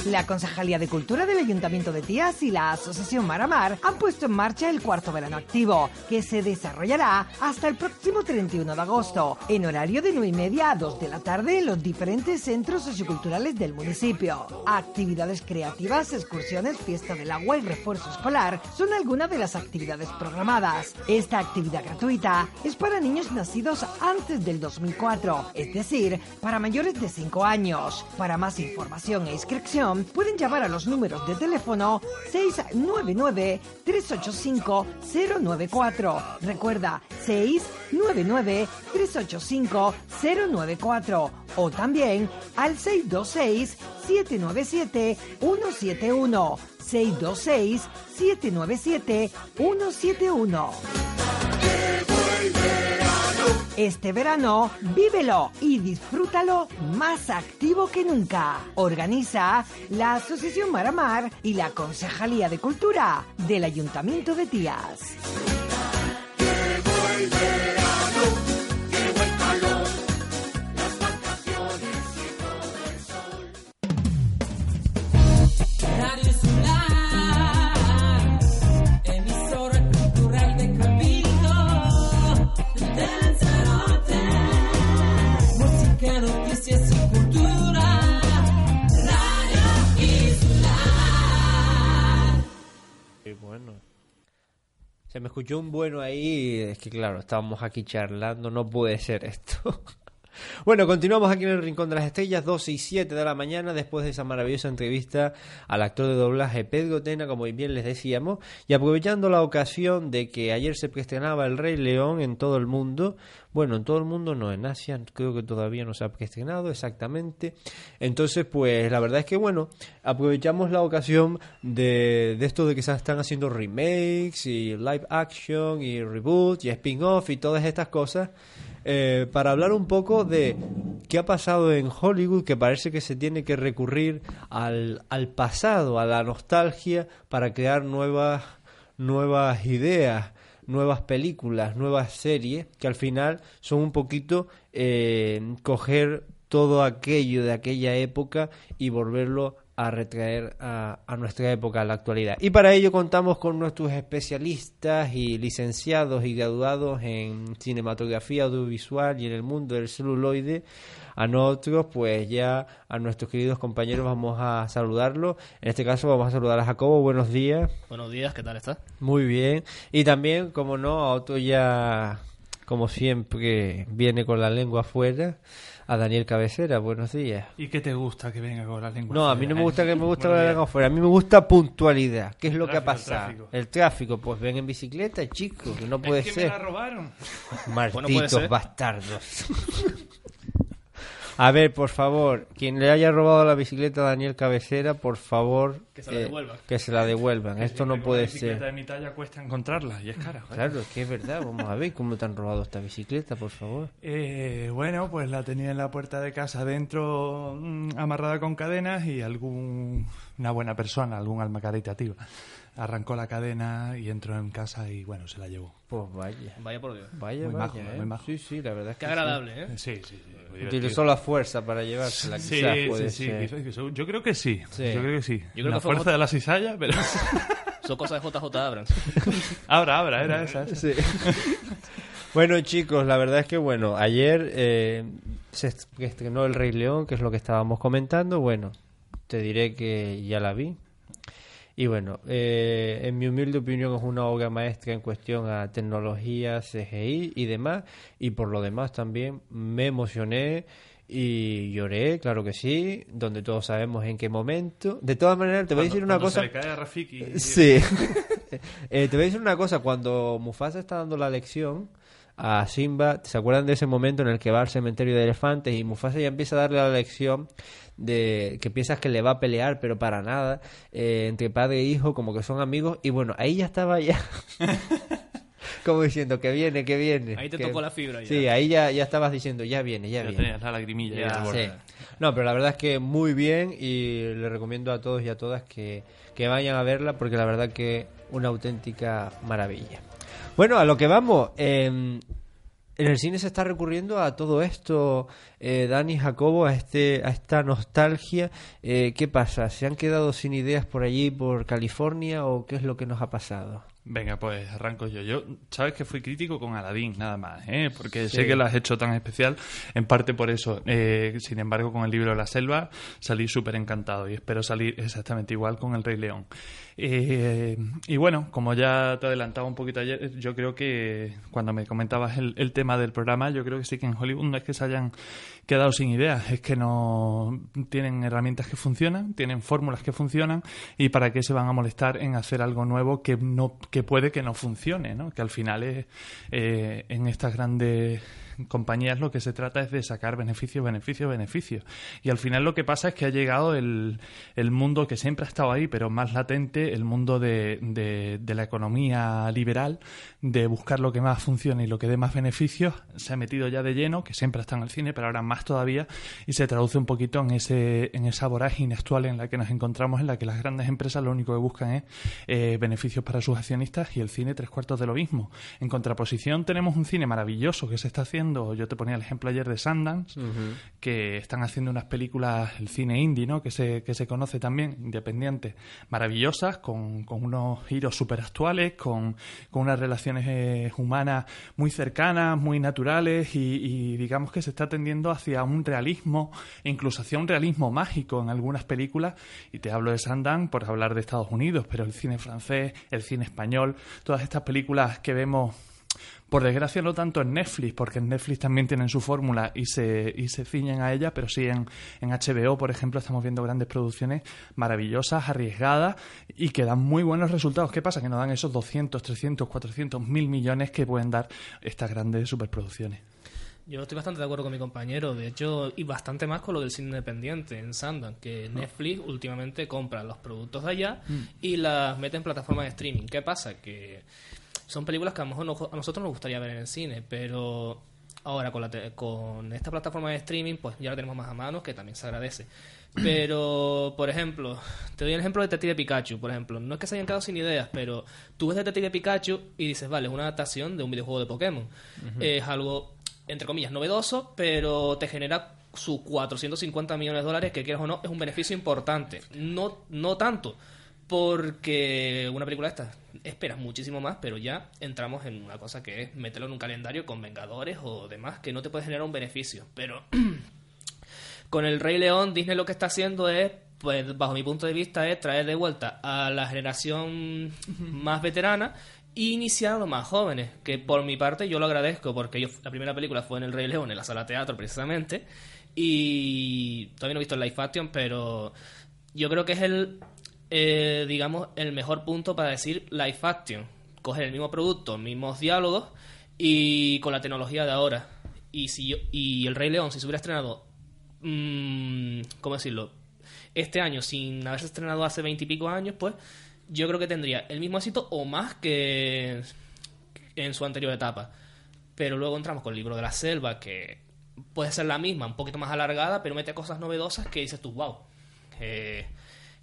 La Concejalía de Cultura del Ayuntamiento de Tías y la Asociación Maramar han puesto en marcha el cuarto verano activo, que se desarrollará hasta el próximo 31 de agosto, en horario de 9 y media a 2 de la tarde en los diferentes centros socioculturales del municipio. Actividades creativas, excursiones, fiesta del agua y refuerzo escolar son algunas de las actividades programadas. Esta actividad gratuita es para niños nacidos antes del 2004, es decir, para mayores de 5 años. Para más información e inscripción, pueden llamar a los números de teléfono 699-385-094. Recuerda, 699-385-094 o también al 626-797-171. 626-797-171. Este verano, vívelo y disfrútalo más activo que nunca. Organiza la Asociación Maramar y la Concejalía de Cultura del Ayuntamiento de Tías. Bueno. Se me escuchó un bueno ahí, es que claro, estábamos aquí charlando, no puede ser esto. [LAUGHS] Bueno, continuamos aquí en el Rincón de las Estrellas, 12 y 7 de la mañana, después de esa maravillosa entrevista al actor de doblaje Pedro Tena, como bien les decíamos, y aprovechando la ocasión de que ayer se preestrenaba El Rey León en todo el mundo, bueno, en todo el mundo no, en Asia creo que todavía no se ha preestrenado exactamente, entonces pues la verdad es que bueno, aprovechamos la ocasión de, de esto de que se están haciendo remakes y live action y reboot y spin-off y todas estas cosas, eh, para hablar un poco de qué ha pasado en Hollywood, que parece que se tiene que recurrir al, al pasado, a la nostalgia, para crear nuevas, nuevas ideas, nuevas películas, nuevas series, que al final son un poquito eh, coger todo aquello de aquella época y volverlo a retraer a, a, nuestra época, a la actualidad. Y para ello contamos con nuestros especialistas y licenciados y graduados en cinematografía audiovisual y en el mundo del celuloide. A nosotros, pues ya a nuestros queridos compañeros vamos a saludarlos. En este caso vamos a saludar a Jacobo. Buenos días. Buenos días, ¿qué tal estás? Muy bien. Y también, como no, a otro ya, como siempre, viene con la lengua afuera a Daniel Cabecera. Buenos días. ¿Y qué te gusta que venga con la lengua No, a mí no me gusta que me gusta la lengua afuera. A mí me gusta puntualidad. ¿Qué es lo que ha pasado? El tráfico. El tráfico. Pues ven en bicicleta, chicos, que no puede es que ser. me la robaron. Malditos bastardos. A ver, por favor, quien le haya robado la bicicleta a Daniel Cabecera, por favor, Que se la eh, devuelvan. que se la devuelvan. Esto no puede la bicicleta ser. de mi talla cuesta encontrarla y es cara. joder. Claro, es que es verdad. Vamos a ver cómo te han robado esta bicicleta, por favor. Eh, bueno, pues la tenía en la puerta de casa dentro, mm, amarrada con cadenas y algún una buena persona, algún alma caritativa, arrancó la cadena y entró en casa y bueno, se la llevó. Pues vaya. Vaya por Dios. Vaya, Muy vaya, majo, ¿eh? muy majo. Sí, sí, la verdad es que Qué agradable, ¿eh? Sí, sí, sí. Utilizó la fuerza para llevársela, Sí, quizás, sí, puede sí, ser. quizás- Yo creo que sí. Sí. Yo creo que sí. Yo creo la que fuerza J- de la cizalla, pero. [LAUGHS] Son cosas de JJ Abrams. [LAUGHS] Abra, abra, era esa. esa. Sí. Bueno, chicos, la verdad es que, bueno, ayer eh, se est- estrenó El Rey León, que es lo que estábamos comentando. Bueno, te diré que ya la vi. Y bueno, eh, en mi humilde opinión es una obra maestra en cuestión a tecnología, CGI y demás. Y por lo demás también me emocioné y lloré, claro que sí, donde todos sabemos en qué momento. De todas maneras, te voy a decir una cosa. se le cae a Rafiki. [LAUGHS] Sí. [LAUGHS] Eh, te voy a decir una cosa. Cuando Mufasa está dando la lección a Simba, ¿se acuerdan de ese momento en el que va al cementerio de elefantes y Mufasa ya empieza a darle la lección de que piensas que le va a pelear, pero para nada, eh, entre padre e hijo, como que son amigos, y bueno, ahí ya estaba ya. [LAUGHS] como diciendo que viene, que viene. Ahí te que- tocó la fibra ya. Sí, ahí ya, ya estabas diciendo, ya viene, ya, Ya viene. tenías la lagrimilla Ya, borde. sí. No, pero la verdad es que muy bien y le recomiendo a todos y a todas que, que vayan a verla porque la verdad que una auténtica maravilla. Bueno, a lo que vamos. eh, en el cine se está recurriendo a todo esto, eh, Dani Jacobo, a este, a esta nostalgia. Eh, ¿Qué pasa? ¿Se han quedado sin ideas por allí, por California, o qué es lo que nos ha pasado? Venga, pues arranco yo. Yo, sabes que fui crítico con Aladdin, nada más, ¿eh? porque Sí. sé que lo has hecho tan especial, en parte por eso. Eh, sin embargo, con el libro de la selva salí súper encantado y espero salir exactamente igual con el Rey León. Eh, y bueno, como ya te adelantaba un poquito ayer, yo creo que cuando me comentabas el, el tema del programa, yo creo que sí que en Hollywood no es que se hayan quedado sin ideas, es que no tienen herramientas que funcionan, tienen fórmulas que funcionan y para qué se van a molestar en hacer algo nuevo que no que puede que no funcione, ¿no? Que al final es eh, en estas grandes compañías lo que se trata es de sacar beneficios, beneficios, beneficios. Y al final lo que pasa es que ha llegado el, el mundo que siempre ha estado ahí, pero más latente, el mundo de, de, la economía liberal, de buscar lo que más funcione y lo que dé más beneficios, se ha metido ya de lleno, que siempre está en el cine, pero ahora más todavía, y se traduce un poquito en, ese, en esa vorágine actual en la que nos encontramos, en la que las grandes empresas lo único que buscan es eh, beneficios para sus accionistas y el cine tres cuartos de lo mismo. En contraposición tenemos un cine maravilloso que se está haciendo, yo te ponía el ejemplo ayer de Sundance, que están haciendo unas películas, el cine indie, ¿no? que, se, que se conoce también, independiente, maravillosas, con, con unos giros súper actuales, con, con unas relaciones eh, humanas muy cercanas, muy naturales y, y digamos que se está tendiendo hacia un realismo, incluso hacia un realismo mágico en algunas películas, y te hablo de Sundance por hablar de Estados Unidos, pero el cine francés, el cine español, todas estas películas que vemos por desgracia no tanto en Netflix, porque en Netflix también tienen su fórmula y se, y se ciñen a ella, pero sí en, en HBO, por ejemplo, estamos viendo grandes producciones maravillosas, arriesgadas y que dan muy buenos resultados. ¿Qué pasa? Que no dan esos 200, 300, 400, mil millones que pueden dar estas grandes superproducciones. Yo estoy bastante de acuerdo con mi compañero, de hecho, y bastante más con lo del cine independiente en Sundance, que Netflix últimamente compra los productos de allá Mm. y las mete en plataformas de streaming. ¿Qué pasa? Que son películas que a lo mejor no- a nosotros nos gustaría ver en el cine, pero ahora con, la te- con esta plataforma de streaming, pues ya la tenemos más a mano, que también se agradece. [CLEARS THROAT] Pero, por ejemplo, te doy el ejemplo de Detective Pikachu, por ejemplo. No es que se hayan quedado sin ideas, pero tú ves Detective Pikachu y dices, vale, es una adaptación de un videojuego de Pokémon. Es algo, entre comillas, novedoso, pero te genera sus 450 millones de dólares, que quieras o no, es un beneficio importante. No, no tanto, porque una película esta esperas muchísimo más, pero ya entramos en una cosa que es meterlo en un calendario con Vengadores o demás, que no te puede generar un beneficio. Pero [CLEARS THROAT] con el Rey León, Disney lo que está haciendo es, pues bajo mi punto de vista, es traer de vuelta a la generación más veterana e iniciar a los más jóvenes, que por mi parte yo lo agradezco, porque yo, la primera película fue en el Rey León, en la sala teatro precisamente, y todavía no he visto el live action, pero yo creo que es el, eh, digamos, el mejor punto para decir live action. Coger el mismo producto, mismos diálogos y con la tecnología de ahora. Y si yo- y el Rey León, si se hubiera estrenado, mm, ¿cómo decirlo? Este año, sin haberse estrenado hace veintipico años, pues yo creo que tendría el mismo éxito o más que en su anterior etapa. Pero luego entramos con el libro de la selva, que puede ser la misma, un poquito más alargada, pero mete cosas novedosas que dices tú, wow. Eh,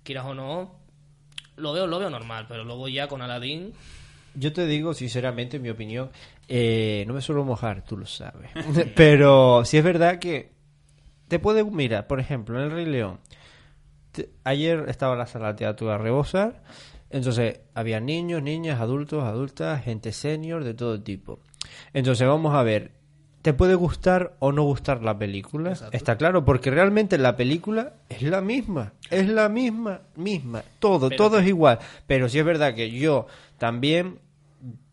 quieras o no, lo veo, lo veo normal, pero luego ya con Aladdin, Yo te digo, sinceramente, en mi opinión, eh, no me suelo mojar, tú lo sabes. [LAUGHS] Pero si es verdad que te puede mirar, por ejemplo, en El Rey León. ayer estaba la sala de teatro a rebosar. Entonces, había niños, niñas, adultos, adultas, gente senior, de todo tipo. Entonces, vamos a ver. ¿Te puede gustar o no gustar la película? Está claro, porque realmente la película es la misma. Es la misma, misma. Todo, Pero- todo es igual. Pero sí es verdad que yo también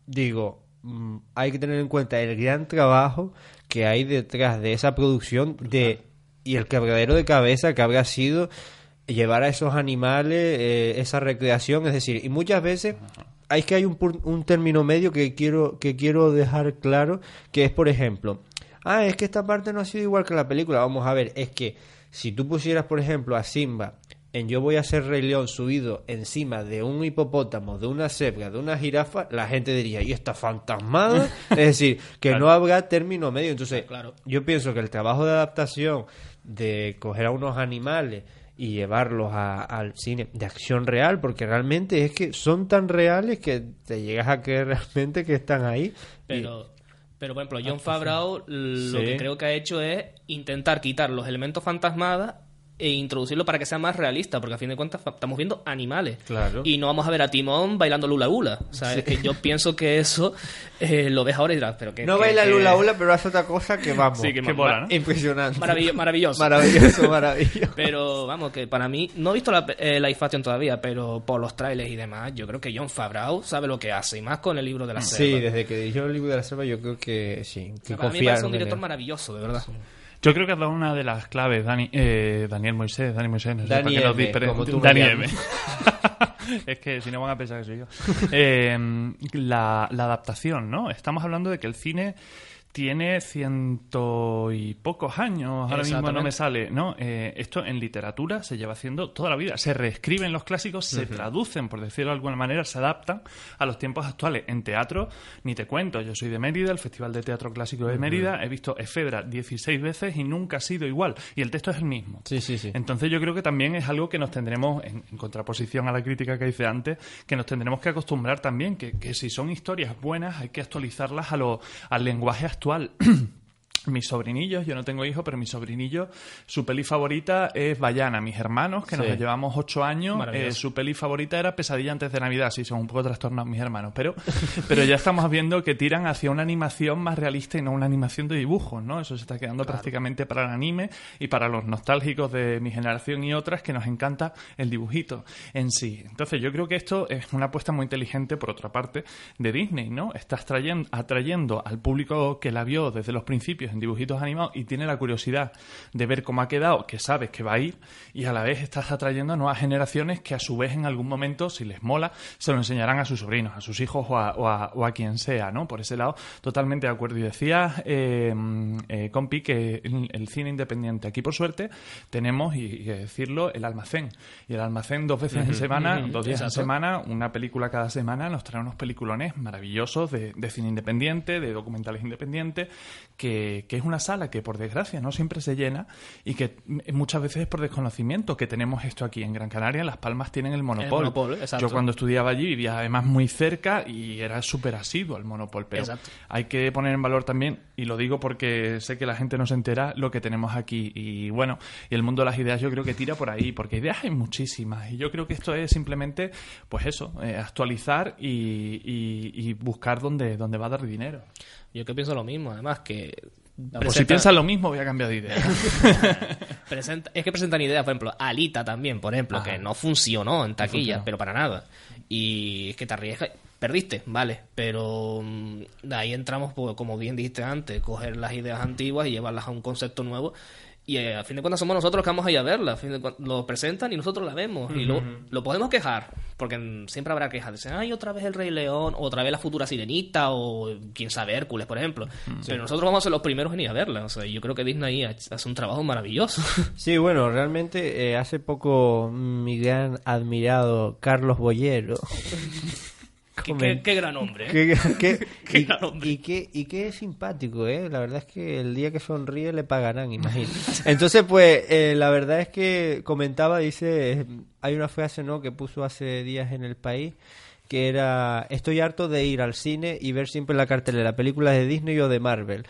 digo, mm, hay que tener en cuenta el gran trabajo que hay detrás de esa producción de y el quebradero de cabeza que habrá sido llevar a esos animales eh, esa recreación, es decir, y muchas veces hay que hay un, un término medio que quiero que quiero dejar claro, que es por ejemplo, ah, es que esta parte no ha sido igual que la película, vamos a ver, es que si tú pusieras por ejemplo a Simba en Yo voy a ser Rey León subido encima de un hipopótamo, de una cebra, de una jirafa, la gente diría, ¿y esta fantasmada? [LAUGHS] es decir, que Claro. no habrá término medio. Entonces, Claro. yo pienso que el trabajo de adaptación, de coger a unos animales y llevarlos a- al cine de acción real, porque realmente es que son tan reales que te llegas a creer [LAUGHS] realmente que están ahí. Y- pero Pero, por ejemplo, John. Favreau lo Sí. que creo que ha hecho es intentar quitar los elementos fantasmadas e introducirlo para que sea más realista, porque a fin de cuentas estamos viendo animales. Claro. Y no vamos a ver a Timón bailando lula hula. O sea, es que yo pienso que eso eh, lo ves ahora y dirás, pero que... No que- baila que- lula hula, pero hace otra cosa que vamos. Sí, que que mola, ¿no? Impresionante. Maravillo- maravilloso. Maravilloso, [LAUGHS] maravilloso. Pero vamos, que para mí, no he visto la eh, Life Action todavía, pero por los trailers y demás, yo creo que John Favreau sabe lo que hace, y más con el libro de la selva. Sí, desde que dirigió el libro de la selva, yo creo que sí. Que Para mí parece un director maravilloso, de verdad. Yo creo que has dado una de las claves, Dani, eh, Daniel Moisés, Dani Moisés, no sé Dani para qué nos M, tú me Dani. M. [LAUGHS] es que si no van a pensar que soy yo. [LAUGHS] Eh, la, la adaptación, ¿no? Estamos hablando de que el cine tiene ciento y pocos años, ahora mismo no me sale, ¿no? Eh, esto en literatura se lleva haciendo toda la vida. Se reescriben los clásicos, se traducen, por decirlo de alguna manera, se adaptan a los tiempos actuales. En teatro, ni te cuento, yo soy de Mérida, el Festival de Teatro Clásico de. Mérida, he visto Efedra 16 veces y nunca ha sido igual. Y el texto es el mismo. Sí, sí, sí. Entonces yo creo que también es algo que nos tendremos, en, en contraposición a la crítica que hice antes, que nos tendremos que acostumbrar también, que, que si son historias buenas hay que actualizarlas a lo, al lenguaje actual actual. [CLEARS THROAT] Mis sobrinillos, yo no tengo hijos, pero mis sobrinillos, su peli favorita es Bayana. Mis hermanos, que Sí. nos llevamos ocho años, eh, su peli favorita era Pesadilla antes de Navidad. Sí, son un poco trastornados mis hermanos, pero, [LAUGHS] pero ya estamos viendo que tiran hacia una animación más realista y no una animación de dibujos, ¿no? Eso se está quedando prácticamente para el anime y para los nostálgicos de mi generación y otras que nos encanta el dibujito en sí. Entonces yo creo que esto es una apuesta muy inteligente, por otra parte, de Disney, ¿no? Estás trayendo, atrayendo al público que la vio desde los principios en dibujitos animados y tiene la curiosidad de ver cómo ha quedado, que sabes que va a ir, y a la vez estás atrayendo a nuevas generaciones que a su vez en algún momento, si les mola, se lo enseñarán a sus sobrinos, a sus hijos o a, o a- o a quien sea, ¿no? Por ese lado, totalmente de acuerdo. Y decía, eh, eh, compi, que el, el cine independiente, aquí por suerte, tenemos, y, y hay que decirlo, el almacén. Y el almacén dos veces en semana, dos días en exacto. semana, una película cada semana, nos trae unos peliculones maravillosos de, de cine independiente, de documentales independientes, que, que es una sala que por desgracia no siempre se llena y que muchas veces es por desconocimiento que tenemos esto aquí en Gran Canaria, en Las Palmas tienen el Monopol. Monopol, exacto. Yo cuando estudiaba allí vivía además muy cerca y era súper asiduo al Monopol, pero Exacto. hay que poner en valor también, y lo digo porque sé que la gente no se entera, lo que tenemos aquí. Y bueno, y el mundo de las ideas yo creo que tira por ahí, porque ideas hay muchísimas. Y yo creo que esto es simplemente, pues eso, eh, actualizar y, y- y buscar dónde, dónde va a dar dinero. Yo que pienso lo mismo, además que... Pues si piensas lo mismo, voy a cambiar de idea. [LAUGHS] Presenta- es que presentan ideas, por ejemplo, Alita también, por ejemplo, Ajá. que no funcionó en taquilla, pero para nada. Y es que te arriesgas, perdiste, vale, pero mm, de ahí entramos, pues, como bien dijiste antes, coger las ideas antiguas y llevarlas a un concepto nuevo. Y eh, a fin de cuentas somos nosotros los que vamos a ir a verla. A fin de cuen- lo presentan y nosotros la vemos. Y luego Ujú. lo podemos quejar, porque siempre habrá quejas. Dicen, ay, otra vez el Rey León, otra vez la futura Sirenita, o quién sabe, Hércules, por ejemplo. Pero nosotros vamos a ser los primeros en ir a verla. O sea, yo creo que Disney hace un trabajo maravilloso. [LAUGHS] Sí, bueno, realmente eh, hace poco mi gran admirado Carlos Bollero. [LAUGHS] Qué- qué- qué gran hombre, ¿eh? Qué, [LAUGHS] gran hombre. y qué, y qué simpático, ¿eh? La verdad es que el día que sonríe le pagarán, imagino. Entonces, pues, eh, la verdad es que comentaba, dice, hay una frase, ¿no?, que puso hace días en el país que era estoy harto de ir al cine y ver siempre la cartelera películas de Disney o de Marvel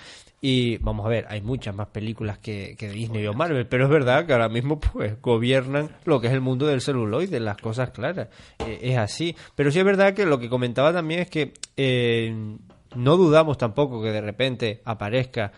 y vamos a ver hay muchas más películas que, que Disney o Marvel pero es verdad que ahora mismo pues gobiernan lo que es el mundo del celuloide las cosas claras. Eh, es así. Pero sí es verdad que lo que comentaba también es que eh, no dudamos tampoco que de repente aparezca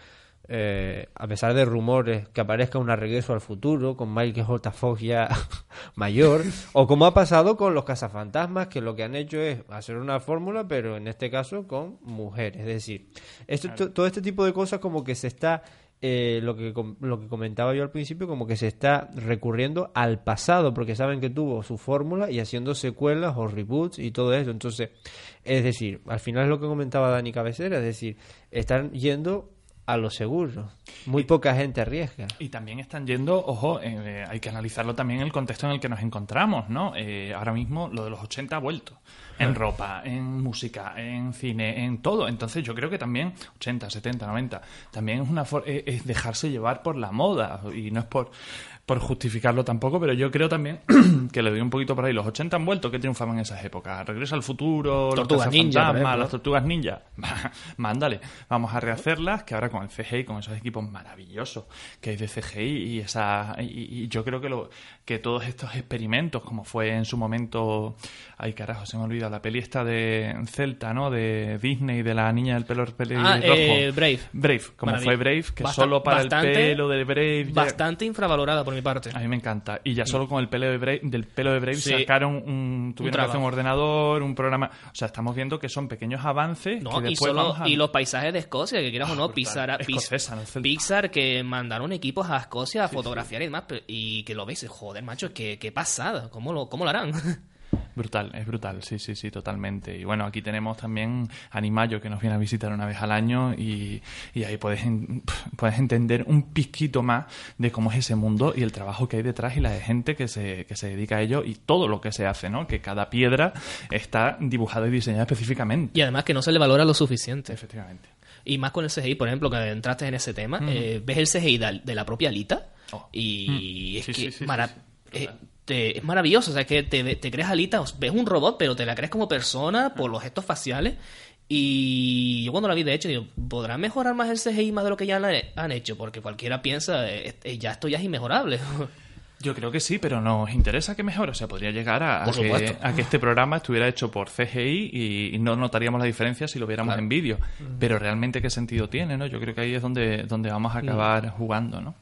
eh, a pesar de rumores, que aparezca un regreso al futuro con Michael J. Fox ya [LAUGHS] mayor, o como ha pasado con los cazafantasmas, que lo que han hecho es hacer una fórmula, pero en este caso con mujeres. Es decir, esto, to- todo este tipo de cosas como que se está, eh, lo, que, lo que comentaba yo al principio, como que se está recurriendo al pasado, porque saben que tuvo su fórmula y haciendo secuelas o reboots y todo eso. Entonces, es decir, al final es lo que comentaba Dani Cabecera, es decir, están yendo a lo seguro. Muy poca gente arriesga. Y también están yendo, ojo, eh, hay que analizarlo también en el contexto en el que nos encontramos, ¿no? Eh, ahora mismo lo de los 80 ha vuelto. En ropa, en música, en cine, en todo. Entonces yo creo que también 80, 70, 90, también es una for- eh, es dejarse llevar por la moda y no es por por justificarlo tampoco, pero yo creo también [CLEARS THROAT] que le doy un poquito por ahí. Los 80 han vuelto, que triunfaban en esas épocas? Regreso al futuro, Tortugas Ninja, las tortugas ninja. [LAUGHS] Mándale, vamos a rehacerlas, que ahora con el CGI, con esos equipos maravillosos que hay de CGI y esa y, y yo creo que lo que todos estos experimentos, como fue en su momento, ay carajo, se me olvida la peli esta de Celta, ¿no? De Disney, de la niña del pelo pelirrojo. Ah, eh, Brave. Brave, como Maravilla. fue Brave, que solo para bastante- el pelo de Brave. Bastante infravalorada por mi parte. a mí me encanta. Y ya solo con el pelo de Brave, del pelo de Brave Sí. sacaron un, tuvieron que hacer un ordenador, un programa. O sea, estamos viendo que son pequeños avances No, que y, después solo- vamos a... y los paisajes de Escocia, que quieras o no, Pixar, Escocesa, no. Pixar que mandaron equipos a Escocia a fotografiar y demás, y que lo veis, joder, macho, qué, qué pasada, ¿cómo lo, cómo lo harán? [LAUGHS] Brutal, es brutal, sí, sí, sí, totalmente. Y bueno, aquí tenemos también Animayo que nos viene a visitar una vez al año y, y ahí puedes, puedes entender un pizquito más de cómo es ese mundo y el trabajo que hay detrás y la de gente que se, que se dedica a ello y todo lo que se hace, ¿no? Que cada piedra está dibujada y diseñada específicamente. Y además que no se le valora lo suficiente. Efectivamente. Y más con el CGI, por ejemplo, que entraste en ese tema, eh, ves el CGI de, la propia Alita y Mm. es Sí, que sí, sí, eh, te- es maravilloso, o sea, que te, te crees Alita, o- ves un robot, pero te la crees como persona por los gestos faciales. Y yo cuando la vi, de hecho, digo, ¿podrán mejorar más el CGI más de lo que ya han, hecho? Porque cualquiera piensa, eh, eh, ya esto ya es inmejorable. [LAUGHS] Yo creo que sí, pero nos interesa que mejore. O sea, podría llegar a, que, a que este programa estuviera hecho por CGI y, y no notaríamos la diferencia si lo viéramos Claro. en vídeo. Pero realmente, ¿qué sentido tiene? no Yo creo que ahí es donde, donde vamos a acabar jugando, ¿no?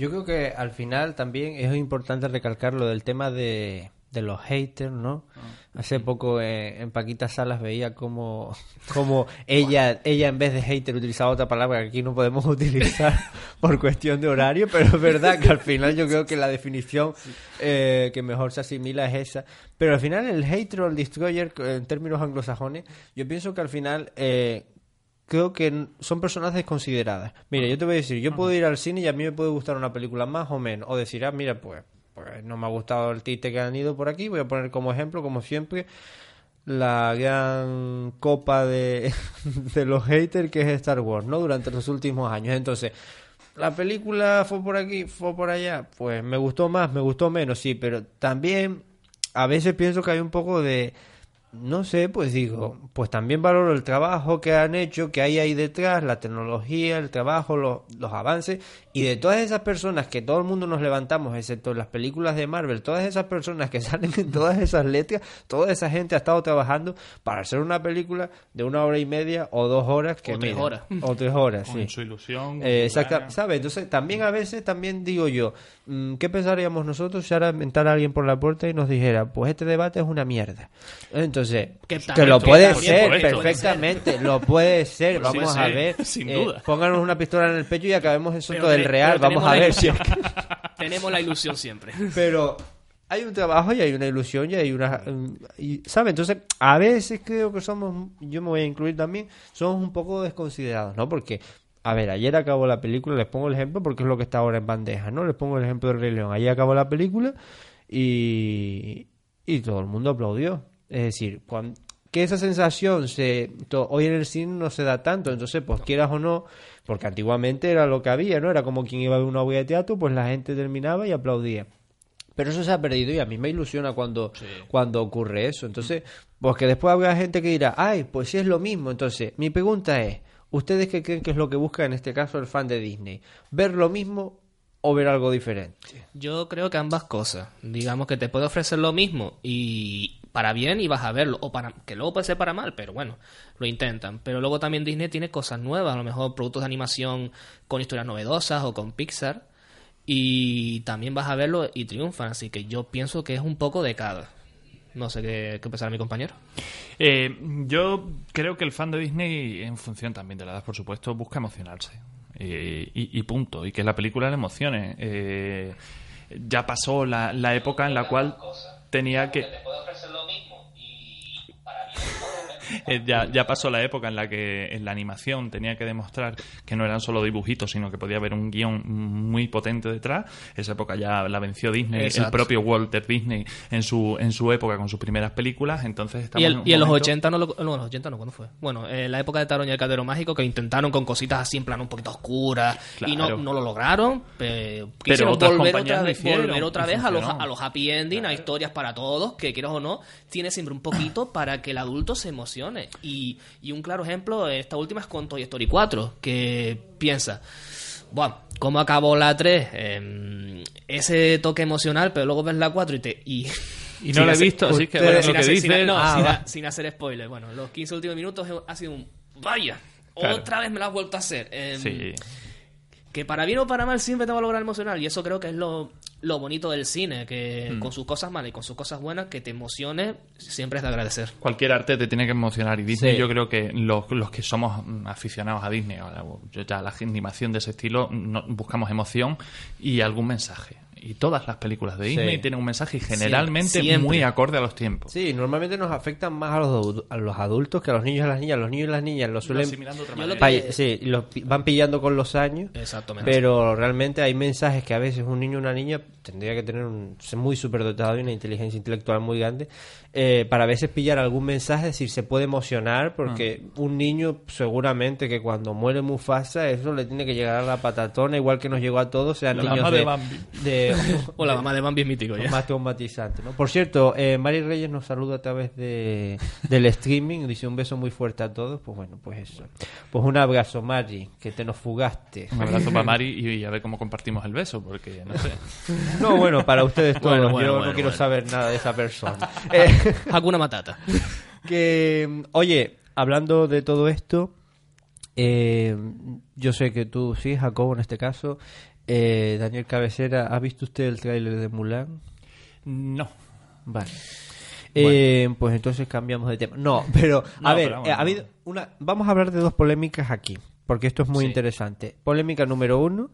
Yo creo que al final también es importante recalcar lo del tema de, de los haters, ¿no? Hace poco eh, en Paquita Salas veía como, [LAUGHS] como ella, ella en vez de hater utilizaba otra palabra que aquí no podemos [LAUGHS] utilizar por cuestión de horario, pero es verdad que al final yo creo que la definición eh, que mejor se asimila es esa. Pero al final el hater o el destroyer, en términos anglosajones, yo pienso que al final... eh, creo que son personas desconsideradas. Mira, yo te voy a decir, yo puedo ir al cine y a mí me puede gustar una película más o menos. O decir, ah, mira, pues, pues no me ha gustado el tite que han ido por aquí. Voy a poner como ejemplo, como siempre, la gran copa de, [LAUGHS] de los haters que es Star Wars, ¿no? Durante los últimos años. Entonces, la película fue por aquí, fue por allá. Pues me gustó más, me gustó menos, sí, pero también a veces pienso que hay un poco de no sé, pues digo, pues también valoro el trabajo que han hecho, que hay ahí detrás, la tecnología, el trabajo, los, los avances, y de todas esas personas que todo el mundo nos levantamos, excepto en las películas de Marvel, todas esas personas que [LAUGHS] salen en todas esas letras, toda esa gente ha estado trabajando para hacer una película de una hora y media o dos horas que O tres mira, horas. o tres horas, [LAUGHS] Con sí. su ilusión, Eh, exacta-. ¿sabes? Entonces, también a veces, también digo yo, mm, ¿qué pensaríamos nosotros si ahora entrara alguien por la puerta y nos dijera, pues este debate es una mierda? Entonces, Que que, lo puede ser, ser. perfectamente, lo puede ser, Pues vamos sí, a ver. sin eh, duda. Pónganos una pistola en el pecho y acabemos en Soto Pero del Real, vamos a ver si... [LAUGHS] tenemos la ilusión siempre. [LAUGHS] Pero hay un trabajo y hay una ilusión y hay una... mm, Y, ¿Sabe? Entonces, a veces creo que somos, yo me voy a incluir también, somos un poco desconsiderados, ¿no? Porque, a ver, ayer acabó la película, les pongo el ejemplo porque es lo que está ahora en bandeja, ¿no? Les pongo el ejemplo de Rey León. Ayer acabó la película y, y todo el mundo aplaudió. Es decir, cuando, que esa sensación se to- hoy en el cine no se da tanto, entonces pues quieras o no, porque antiguamente era lo que había, ¿no? Era como quien iba a ver una obra de teatro, pues la gente terminaba y aplaudía. Pero eso se ha perdido y a mí me ilusiona cuando, cuando ocurre eso. Entonces, pues que después habrá gente que dirá, ay, pues sí es lo mismo. Entonces, mi pregunta es, ¿ustedes qué creen que es lo que busca en este caso el fan de Disney? ¿Ver lo mismo o ver algo diferente? Yo creo que ambas cosas. Digamos que te puede ofrecer lo mismo y para bien y vas a verlo. O para que luego puede ser para mal, pero bueno, lo intentan. Pero luego también Disney tiene cosas nuevas, a lo mejor productos de animación con historias novedosas o con Pixar. Y también vas a verlo y triunfan. Así que yo pienso que es un poco de cada. No sé qué, qué pensará mi compañero. Eh, yo creo que el fan de Disney, en función también de la edad, por supuesto, busca emocionarse. Eh, y, y punto. Y que la película le emocione. Eh, ya pasó la, la época en la cual tenía que... eh, ya, ya pasó la época en la que en la animación tenía que demostrar que no eran solo dibujitos, sino que podía haber un guion muy potente detrás. Esa época ya la venció Disney, el Exacto. propio Walter Disney en su, en su época con sus primeras películas. Entonces estamos Y, el- en y en los momento- 80 no lo, no, en los 80 no, ¿cuándo fue? Bueno, en la época de Taroña y el Cadero Mágico que intentaron con cositas así en plan un poquito oscuras y no, Claro. no lo lograron, pe- Pero otras volver otra vez, hicieron volver otra vez a los, a los happy ending, a historias para todos, que quieras o no, tiene siempre un poquito para que el adulto se emocione. Y, y un claro ejemplo, esta última es con Toy Story 4, que piensa, bueno, ¿cómo acabó la 3? Em, ese toque emocional, pero luego ves la 4 y te... Y, [LAUGHS] Y no sin la he hacer- visto, así que, bueno, sin lo que hacer- sin- dices- no, [LAUGHS] Ah, sin, a- sin hacer spoiler. Bueno, los 15 últimos minutos ha sido un... Vaya, Claro. otra vez me lo has vuelto a hacer. Em, Sí. Que para bien o para mal siempre te va a lograr emocionar y eso creo que es lo, lo bonito del cine que Mm. con sus cosas malas y con sus cosas buenas que te emocione siempre es de agradecer Cualquier arte te tiene que emocionar y Disney Sí. yo creo que los, los que somos mm, aficionados a Disney, ahora, yo ya la animación de ese estilo, no- buscamos emoción y algún mensaje. Y todas las películas de Disney Sí. tienen un mensaje y generalmente Siempre. muy acorde a los tiempos. Sí, normalmente nos afectan más a los, a los adultos que a los niños y a las niñas. Los niños y las niñas lo suelen... lo que- Sí, los van pillando con los años. Exactamente. Pero realmente hay mensajes que a veces un niño o una niña tendría que tener un ser muy superdotado y una inteligencia intelectual muy grande eh, para a veces pillar algún mensaje, es decir, se puede emocionar porque Ah. un niño seguramente que cuando muere Mufasa eso le tiene que llegar a la patatona igual que nos llegó a todos, sean La niños de De- O la mamá de Bambi es mítico ya. más traumatizante, ¿no? Por cierto, eh, Mari Reyes nos saluda a través de, [LAUGHS] del streaming, dice un beso muy fuerte a todos, pues bueno, pues eso. Pues un abrazo, Mari, que te nos fugaste. Un abrazo para Mari y, y a ver cómo compartimos el beso, porque no sé. [LAUGHS] No, bueno, para ustedes todos, Bueno, yo bueno, no bueno, quiero saber nada de esa persona. [LAUGHS] Eh, Hakuna Matata. que, oye, hablando de todo esto, eh, yo sé que tú, sí, Jacobo en este caso, eh, Daniel Cabecera, ¿ha visto usted el tráiler de Mulan? No. Vale. Eh, pues entonces cambiamos de tema. No, pero [LAUGHS] a No, ver, pero vamos, eh, ha habido una, vamos a hablar de dos polémicas aquí, porque esto es muy Sí. interesante. Polémica número uno,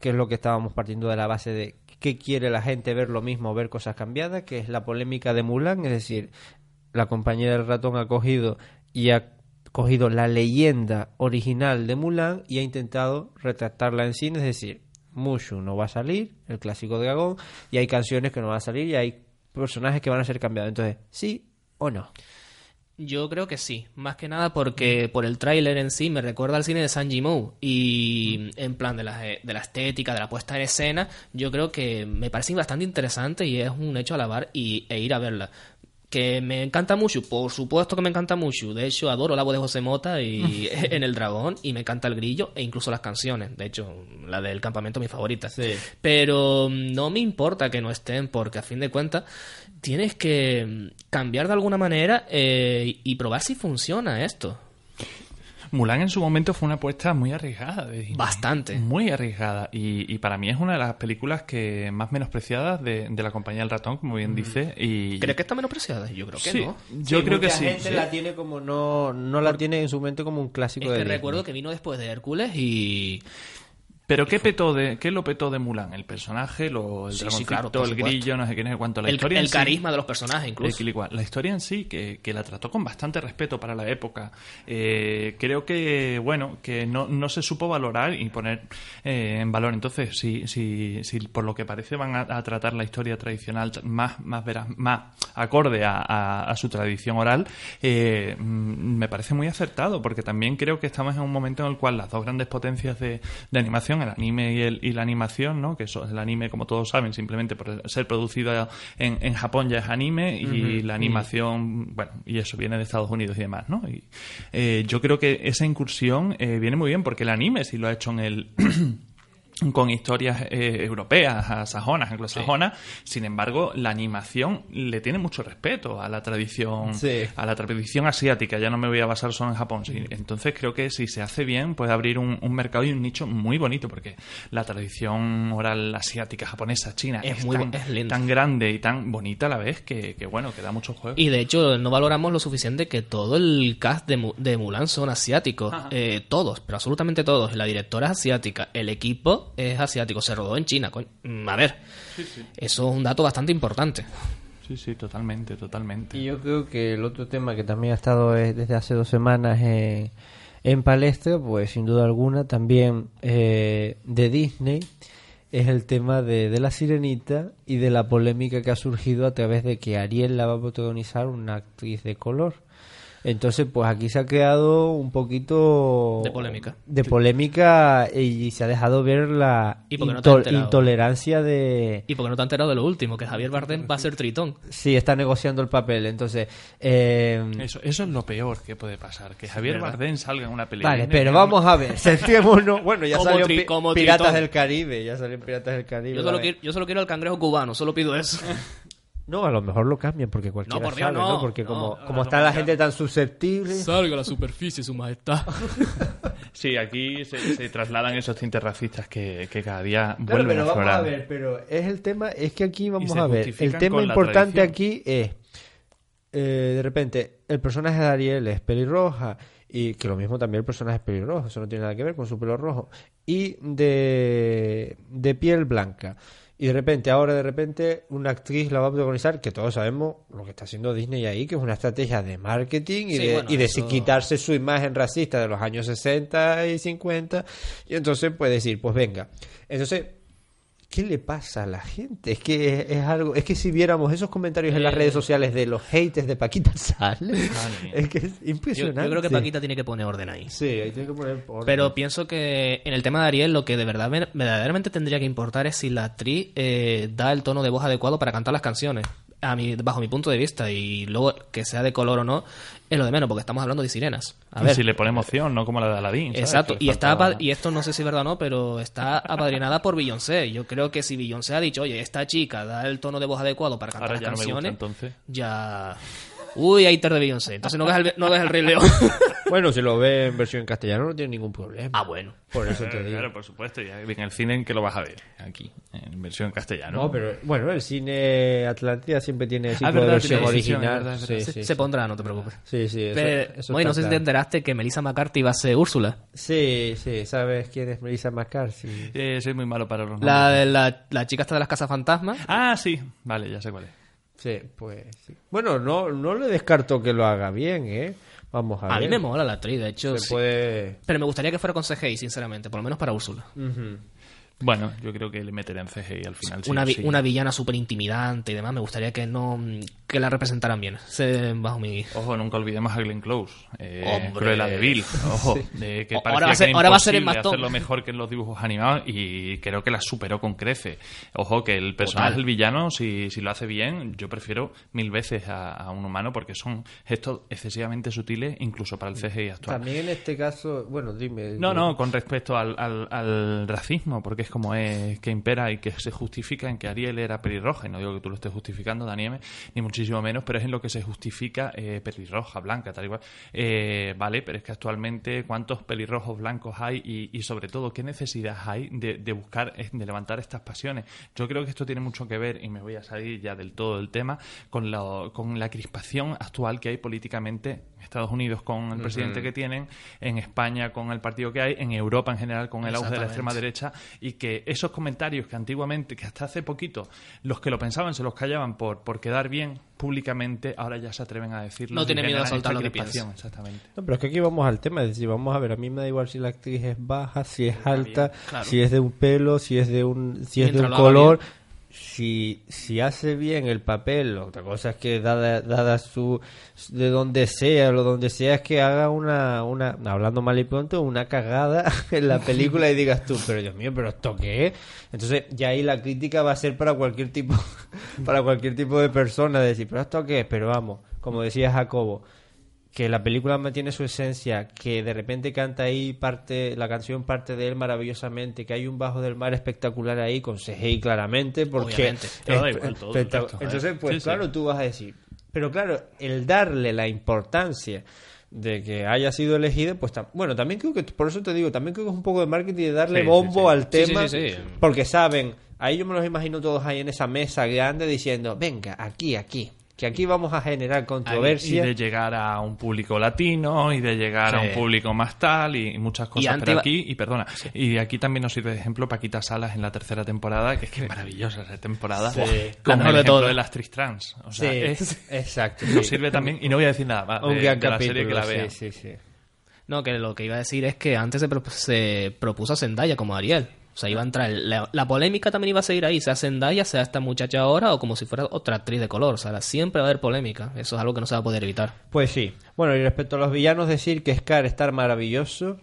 que es lo que estábamos partiendo de la base de qué quiere la gente ver lo mismo, ver cosas cambiadas, que es la polémica de Mulan, es decir, la compañía del ratón ha cogido y ha cogido la leyenda original de Mulan y ha intentado retractarla en cine, es decir, Mushu no va a salir, el clásico dragón, y hay canciones que no van a salir y hay personajes que van a ser cambiados. Entonces, ¿sí o no? Yo creo que sí, más que nada porque por el tráiler en sí me recuerda al cine de Sanji Mou y en plan de la, de la estética, de la puesta en escena, yo creo que me parece bastante interesante y es un hecho a alabar y, e ir a verla. Que me encanta mucho, por supuesto que me encanta mucho. De hecho, adoro la voz de José Mota y [LAUGHS] [LAUGHS] en El Dragón y me encanta el grillo e incluso las canciones. De hecho, la del campamento mi favorita. Pero mm, no me importa que no estén porque a fin de cuentas tienes que mm, cambiar de alguna manera eh, y probar si funciona esto. Mulan en su momento fue una apuesta muy arriesgada. de Disney. Bastante. Muy arriesgada. Y, y para mí es una de las películas que más menospreciadas de, de la compañía del ratón, como bien dice. Y, ¿Crees que está menospreciada? Yo creo que Sí, no. yo creo que sí. gente sí. la tiene como no, no la tiene en su mente como un clásico Es de que Disney. recuerdo que vino después de Hércules y... Pero ¿qué petó de, qué lo petó de Mulan? El personaje, lo, el Sí, claro, el grillo, no sé qué, no sé cuánto. La El- historia el en sí- carisma de los personajes, incluso. La historia en sí, que, que la trató con bastante respeto para la época. Eh, creo que, bueno, que no, no se supo valorar y poner eh, en valor. Entonces, si, si, si por lo que parece van a, a tratar la historia tradicional más, más, veraz, más acorde a, a- a su tradición oral, eh, mm, me parece muy acertado, porque también creo que estamos en un momento en el cual las dos grandes potencias de, de animación, el anime y, el- y la animación, ¿no? que eso, el anime, como todos saben, simplemente por ser producido en, en Japón ya es anime y la animación, bueno, y eso viene de Estados Unidos y demás, ¿no? Y, eh, yo creo que esa incursión eh, viene muy bien porque el anime sí lo ha hecho en el... [CLEARS THROAT] con historias eh, europeas, sajonas, anglosajonas. Sin embargo, la animación le tiene mucho respeto a la tradición, Sí. a la tradición asiática. Ya no me voy a basar solo en Japón. Sí, Entonces creo que si se hace bien puede abrir un, un mercado y un nicho muy bonito porque la tradición oral asiática, japonesa, china Es es, muy tan, es tan grande y tan bonita a la vez que, que, bueno, que da mucho juego. Y de hecho no valoramos lo suficiente que todo el cast de Mulan son asiáticos. Eh, todos, pero absolutamente todos. La directora es asiática, el equipo es asiático, se rodó en China. coño. A ver, eso es un dato bastante importante. Sí, sí, totalmente, totalmente. Y yo creo que el otro tema que también ha estado desde hace dos semanas en, en palestra, pues sin duda alguna también eh, de Disney, es el tema de, de la sirenita y de la polémica que ha surgido a través de que Ariel la va a protagonizar una actriz de color. Entonces, pues aquí se ha creado un poquito De polémica. de polémica y se ha dejado ver la Y no intolerancia de, Y porque no te has enterado de lo último, que Javier Bardem va a ser Tritón. Sí, está negociando el papel. Entonces, eh, Eso, eso es lo peor que puede pasar, que Javier ¿verdad? Bardem salga en una película. Vale, pero vamos a ver, [LAUGHS] centrémonos. Bueno, ya salió tri- Piratas Tritón. del Caribe, ya salió Piratas del Caribe. Yo solo, quiero, yo solo quiero el cangrejo cubano, solo pido eso. [LAUGHS] No, a lo mejor lo cambian porque cualquiera No, por Dios, sabe, no, ¿no? Porque no. como, como está la gente tan susceptible. Salga a la superficie, su majestad. [LAUGHS] Sí, aquí se, se trasladan esos tintes racistas que, que cada día Claro, vuelven pero a vamos a ver, pero es el tema, es que aquí vamos a ver, el tema importante aquí es, eh, de repente, el personaje de Ariel es pelirroja, y que lo mismo también el personaje es pelirrojo, eso no tiene nada que ver con su pelo rojo, y de, de piel blanca. Y de repente, ahora de repente, una actriz la va a protagonizar, que todos sabemos lo que está haciendo Disney ahí, que es una estrategia de marketing y Sí, de, bueno, y de eso- quitarse su imagen racista de los años 60 y 50. Y entonces puede decir, pues venga. Entonces, ¿qué le pasa a la gente? Es que es, es algo, es que si viéramos esos comentarios en las Eh. redes sociales de los haters de Paquita [LAUGHS] Sales, es que es Yo, impresionante. yo creo que Paquita tiene que poner orden ahí. Sí, ahí tiene que poner orden. Pero pienso que en el tema de Ariel lo que de verdad ver- verdaderamente tendría que importar es si la actriz eh, da el tono de voz adecuado para cantar las canciones. A mi, bajo mi punto de vista y luego que sea de color o no es lo de menos porque estamos hablando de sirenas. A ver, si le pone emoción, no como la de Aladdin. ¿sabes? Exacto, y está faltaba- apa- y esto no sé si es verdad o no, pero está apadrinada por Beyoncé. Yo creo que si Beyoncé ha dicho, oye, esta chica da el tono de voz adecuado para cantar Ahora las ya no me gusta, canciones, entonces. ya Uy, hater de Beyoncé. Entonces no ves el, no ves el Rey León. [LAUGHS] Bueno, si lo ves en versión castellano no tiene ningún problema. Ah, bueno. Por eso te digo. Claro, por supuesto. Ya en el cine en que lo vas a ver. Aquí, en versión castellano. No, pero bueno, el cine Atlántida siempre tiene Ah, verdad, versión original. verdad, Sí, sí, se, sí. pondrá, no te preocupes. Sí, sí, eso, Pero, eso bueno, no está sé si te enteraste que Melissa McCarthy va a ser Úrsula. Sí, sí, ¿sabes quién es Melissa McCarthy? Eh, soy muy malo para los nombres. La, la, la chica esta de las casas fantasmas. Ah, sí. Vale, ya sé cuál es. Sí, pues sí. Bueno, no, no le descarto que lo haga bien, ¿eh? Vamos a, A ver. mí me mola la actriz, de hecho. Se sí. puede... Pero me gustaría que fuera con CGI, sinceramente, por lo menos para Úrsula. Ujú. Bueno, yo creo que le meteré en CGI al final. sí una, sí. una villana súper intimidante y demás, me gustaría que no que la representaran bien. Se- bajo mi... Ojo, nunca olvidemos a Glenn Close. Eh, Hombre. Cruella de Vil. [LAUGHS] Ojo, Sí. de que ahora va a ser- ahora va a ser el hacerlo mejor que en los dibujos animados y creo que la superó con crece. Ojo, que el personaje, el villano, si, si lo hace bien, yo prefiero mil veces a, a un humano porque son gestos excesivamente sutiles incluso para el CGI actual. También en este caso, bueno, dime. No, no, con respecto al, al- al racismo, porque es como es que impera y que se justifica en que Ariel era pelirroja, y no digo que tú lo estés justificando, Daniel, ni muchísimo menos, pero es en lo que se justifica eh, pelirroja, blanca, tal igual. Eh, vale, pero es que actualmente cuántos pelirrojos blancos hay y, y sobre todo qué necesidad hay de, buscar, eh, de levantar estas pasiones. Yo creo que esto tiene mucho que ver, y me voy a salir ya del todo del tema, con la, crispación actual que hay políticamente en Estados Unidos con el presidente que tienen, en España con el partido que hay, en Europa en general con el auge de la extrema derecha y que esos comentarios que antiguamente, que hasta hace poquito, los que lo pensaban se los callaban por, por quedar bien públicamente, ahora ya se atreven a decirlo. No y tiene miedo a soltar lo que crispación, piensa. Exactamente. No, pero es que aquí vamos al tema, es decir, vamos a ver, a mí me da igual si la actriz es baja, si es alta, claro. si es de un pelo, si es de un, si es de un color, bien. Si, si hace bien el papel, otra cosa es que dada, dada su, de donde sea, lo donde sea es que haga una, una, hablando mal y pronto, una cagada [LAUGHS] en la película y digas tú, pero Dios mío, pero esto qué es? Entonces ya ahí la crítica va a ser para cualquier tipo, [LAUGHS] para cualquier tipo de persona, de decir, pero esto qué pero vamos, como decía Jacobo, que la película mantiene su esencia, que de repente canta ahí parte, la canción parte de él maravillosamente, que hay un bajo del mar espectacular ahí con CGI claramente, porque entonces pues Sí, sí. claro tú vas a decir, pero claro el darle la importancia de que haya sido elegido, pues bueno, también creo que, por eso te digo, también creo que es un poco de marketing de darle Sí, bombo al tema, sí, sí. porque saben, ahí yo me los imagino todos ahí en esa mesa grande diciendo, venga, aquí, aquí, que aquí vamos a generar Y controversia. de llegar a un público latino y de llegar a un público más tal y muchas cosas. antes pero aquí, y perdona, y aquí también nos sirve de ejemplo Paquita Salas en la tercera temporada, que es que es maravillosa esa temporada. Sí. Con La el de ejemplo todas. de las actriz trans. O sea, Sí, es- exacto, Nos sirve también, y no voy a decir nada más Un de, gran de la serie que la vean. sí, sí, sí. No, que lo que iba a decir es que antes se, pro- se propuso a Zendaya como Ariel. O sea, iba a entrar. La, polémica también iba a seguir ahí, sea Zendaya, sea esta muchacha ahora o como si fuera otra actriz de color. O sea, siempre va a haber polémica. Eso es algo que no se va a poder evitar. Pues sí. Bueno, y respecto a los villanos, decir que Scar está maravilloso,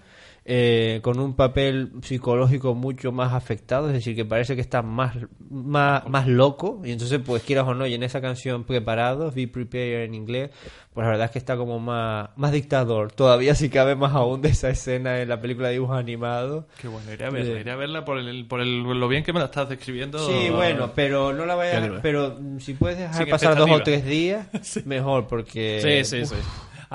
eh, con un papel psicológico mucho más afectado, es decir, que parece que está más, más, más loco, y entonces, pues quieras o no, y en esa canción Preparados, Be Prepared en inglés, pues la verdad es que está como más, más dictador, todavía si cabe más aún de esa escena en la película de dibujos animados. Qué bueno, iré a verla, Eh, iré a verla por, el, por el, lo bien que me la estás describiendo. Sí, bueno, pero no la Ya vayas, ver. pero si puedes dejar Sin pasar dos o tres días, [LAUGHS] mejor, porque... Sí, sí, uf, sí.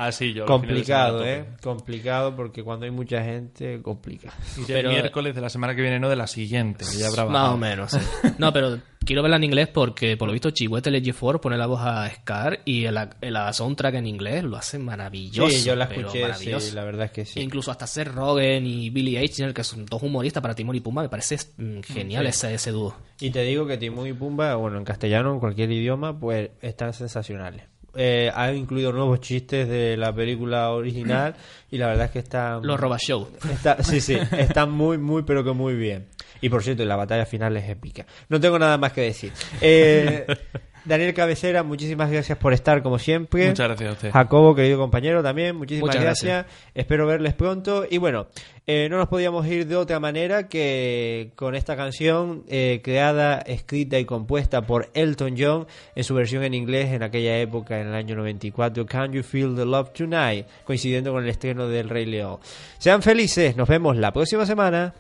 Ah, sí, yo Complicado, ¿eh? Complicado porque cuando hay mucha gente, complica. Iré el miércoles de la semana que viene, no de la siguiente. que ya habrá Más o menos, sí. No, pero quiero verla en inglés porque por lo visto Chihuete Legend 4 pone la voz a Scar y el, el soundtrack en inglés lo hace maravilloso. Sí, yo la pero escuché, maravilloso. sí, la verdad es que sí. Incluso hasta Seth Rogen y Billy Eichner, que son dos humoristas para Timón y Pumba, me parece mm, genial Sí. ese, ese dúo. Y te digo que Timón y Pumba, bueno, en castellano, en cualquier idioma, pues están sensacionales. Eh, ha incluido nuevos chistes de la película original [CLEARS THROAT] y la verdad es que están... Los Roba Show. Está- sí, sí, están muy, muy, pero que muy bien. Y por cierto, la batalla final es épica. No tengo nada más que decir. Eh, [LAUGHS] Daniel Cabecera, muchísimas gracias por estar como siempre. Muchas gracias a usted. Jacobo, querido compañero, también, muchísimas Muchas gracias. Espero verles pronto. Y bueno, eh, no nos podíamos ir de otra manera que con esta canción eh, creada, escrita y compuesta por Elton John en su versión en inglés en aquella época, en el año 94, Can You Feel the Love Tonight, coincidiendo con el estreno del Rey León. Sean felices, nos vemos la próxima semana.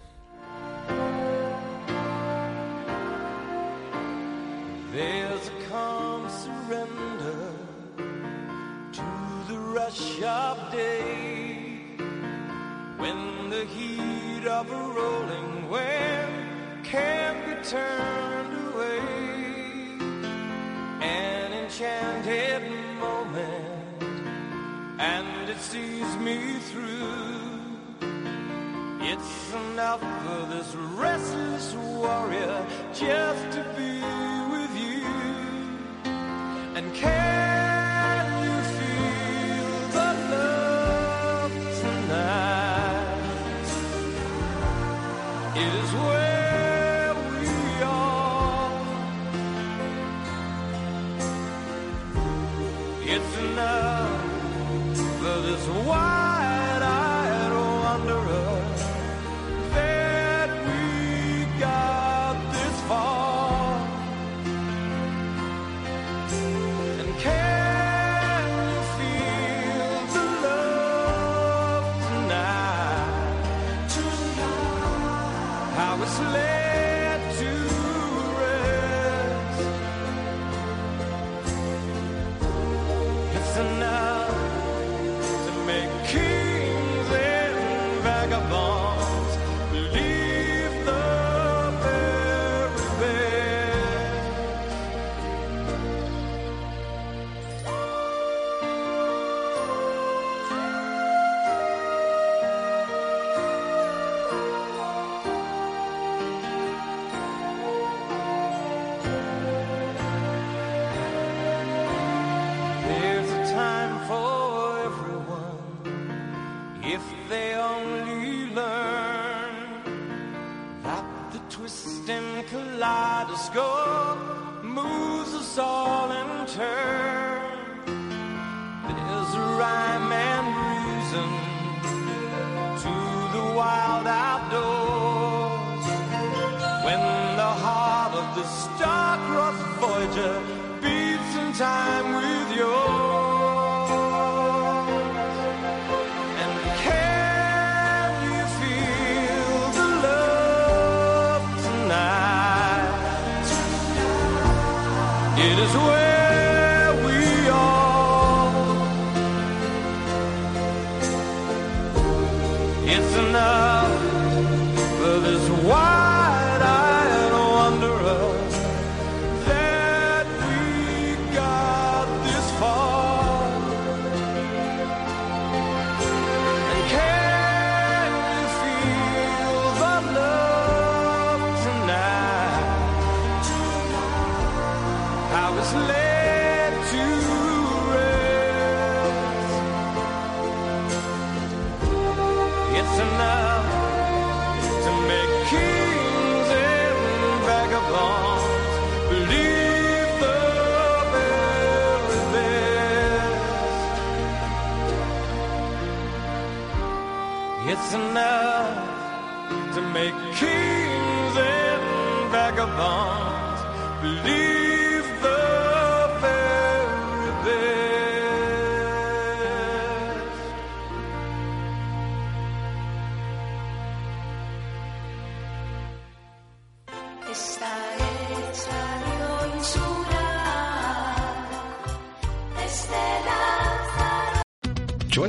There's a calm surrender to the rush of day when the heat of a rolling wave can't be turned away. An enchanted moment, and it sees me through. It's enough for this restless warrior just to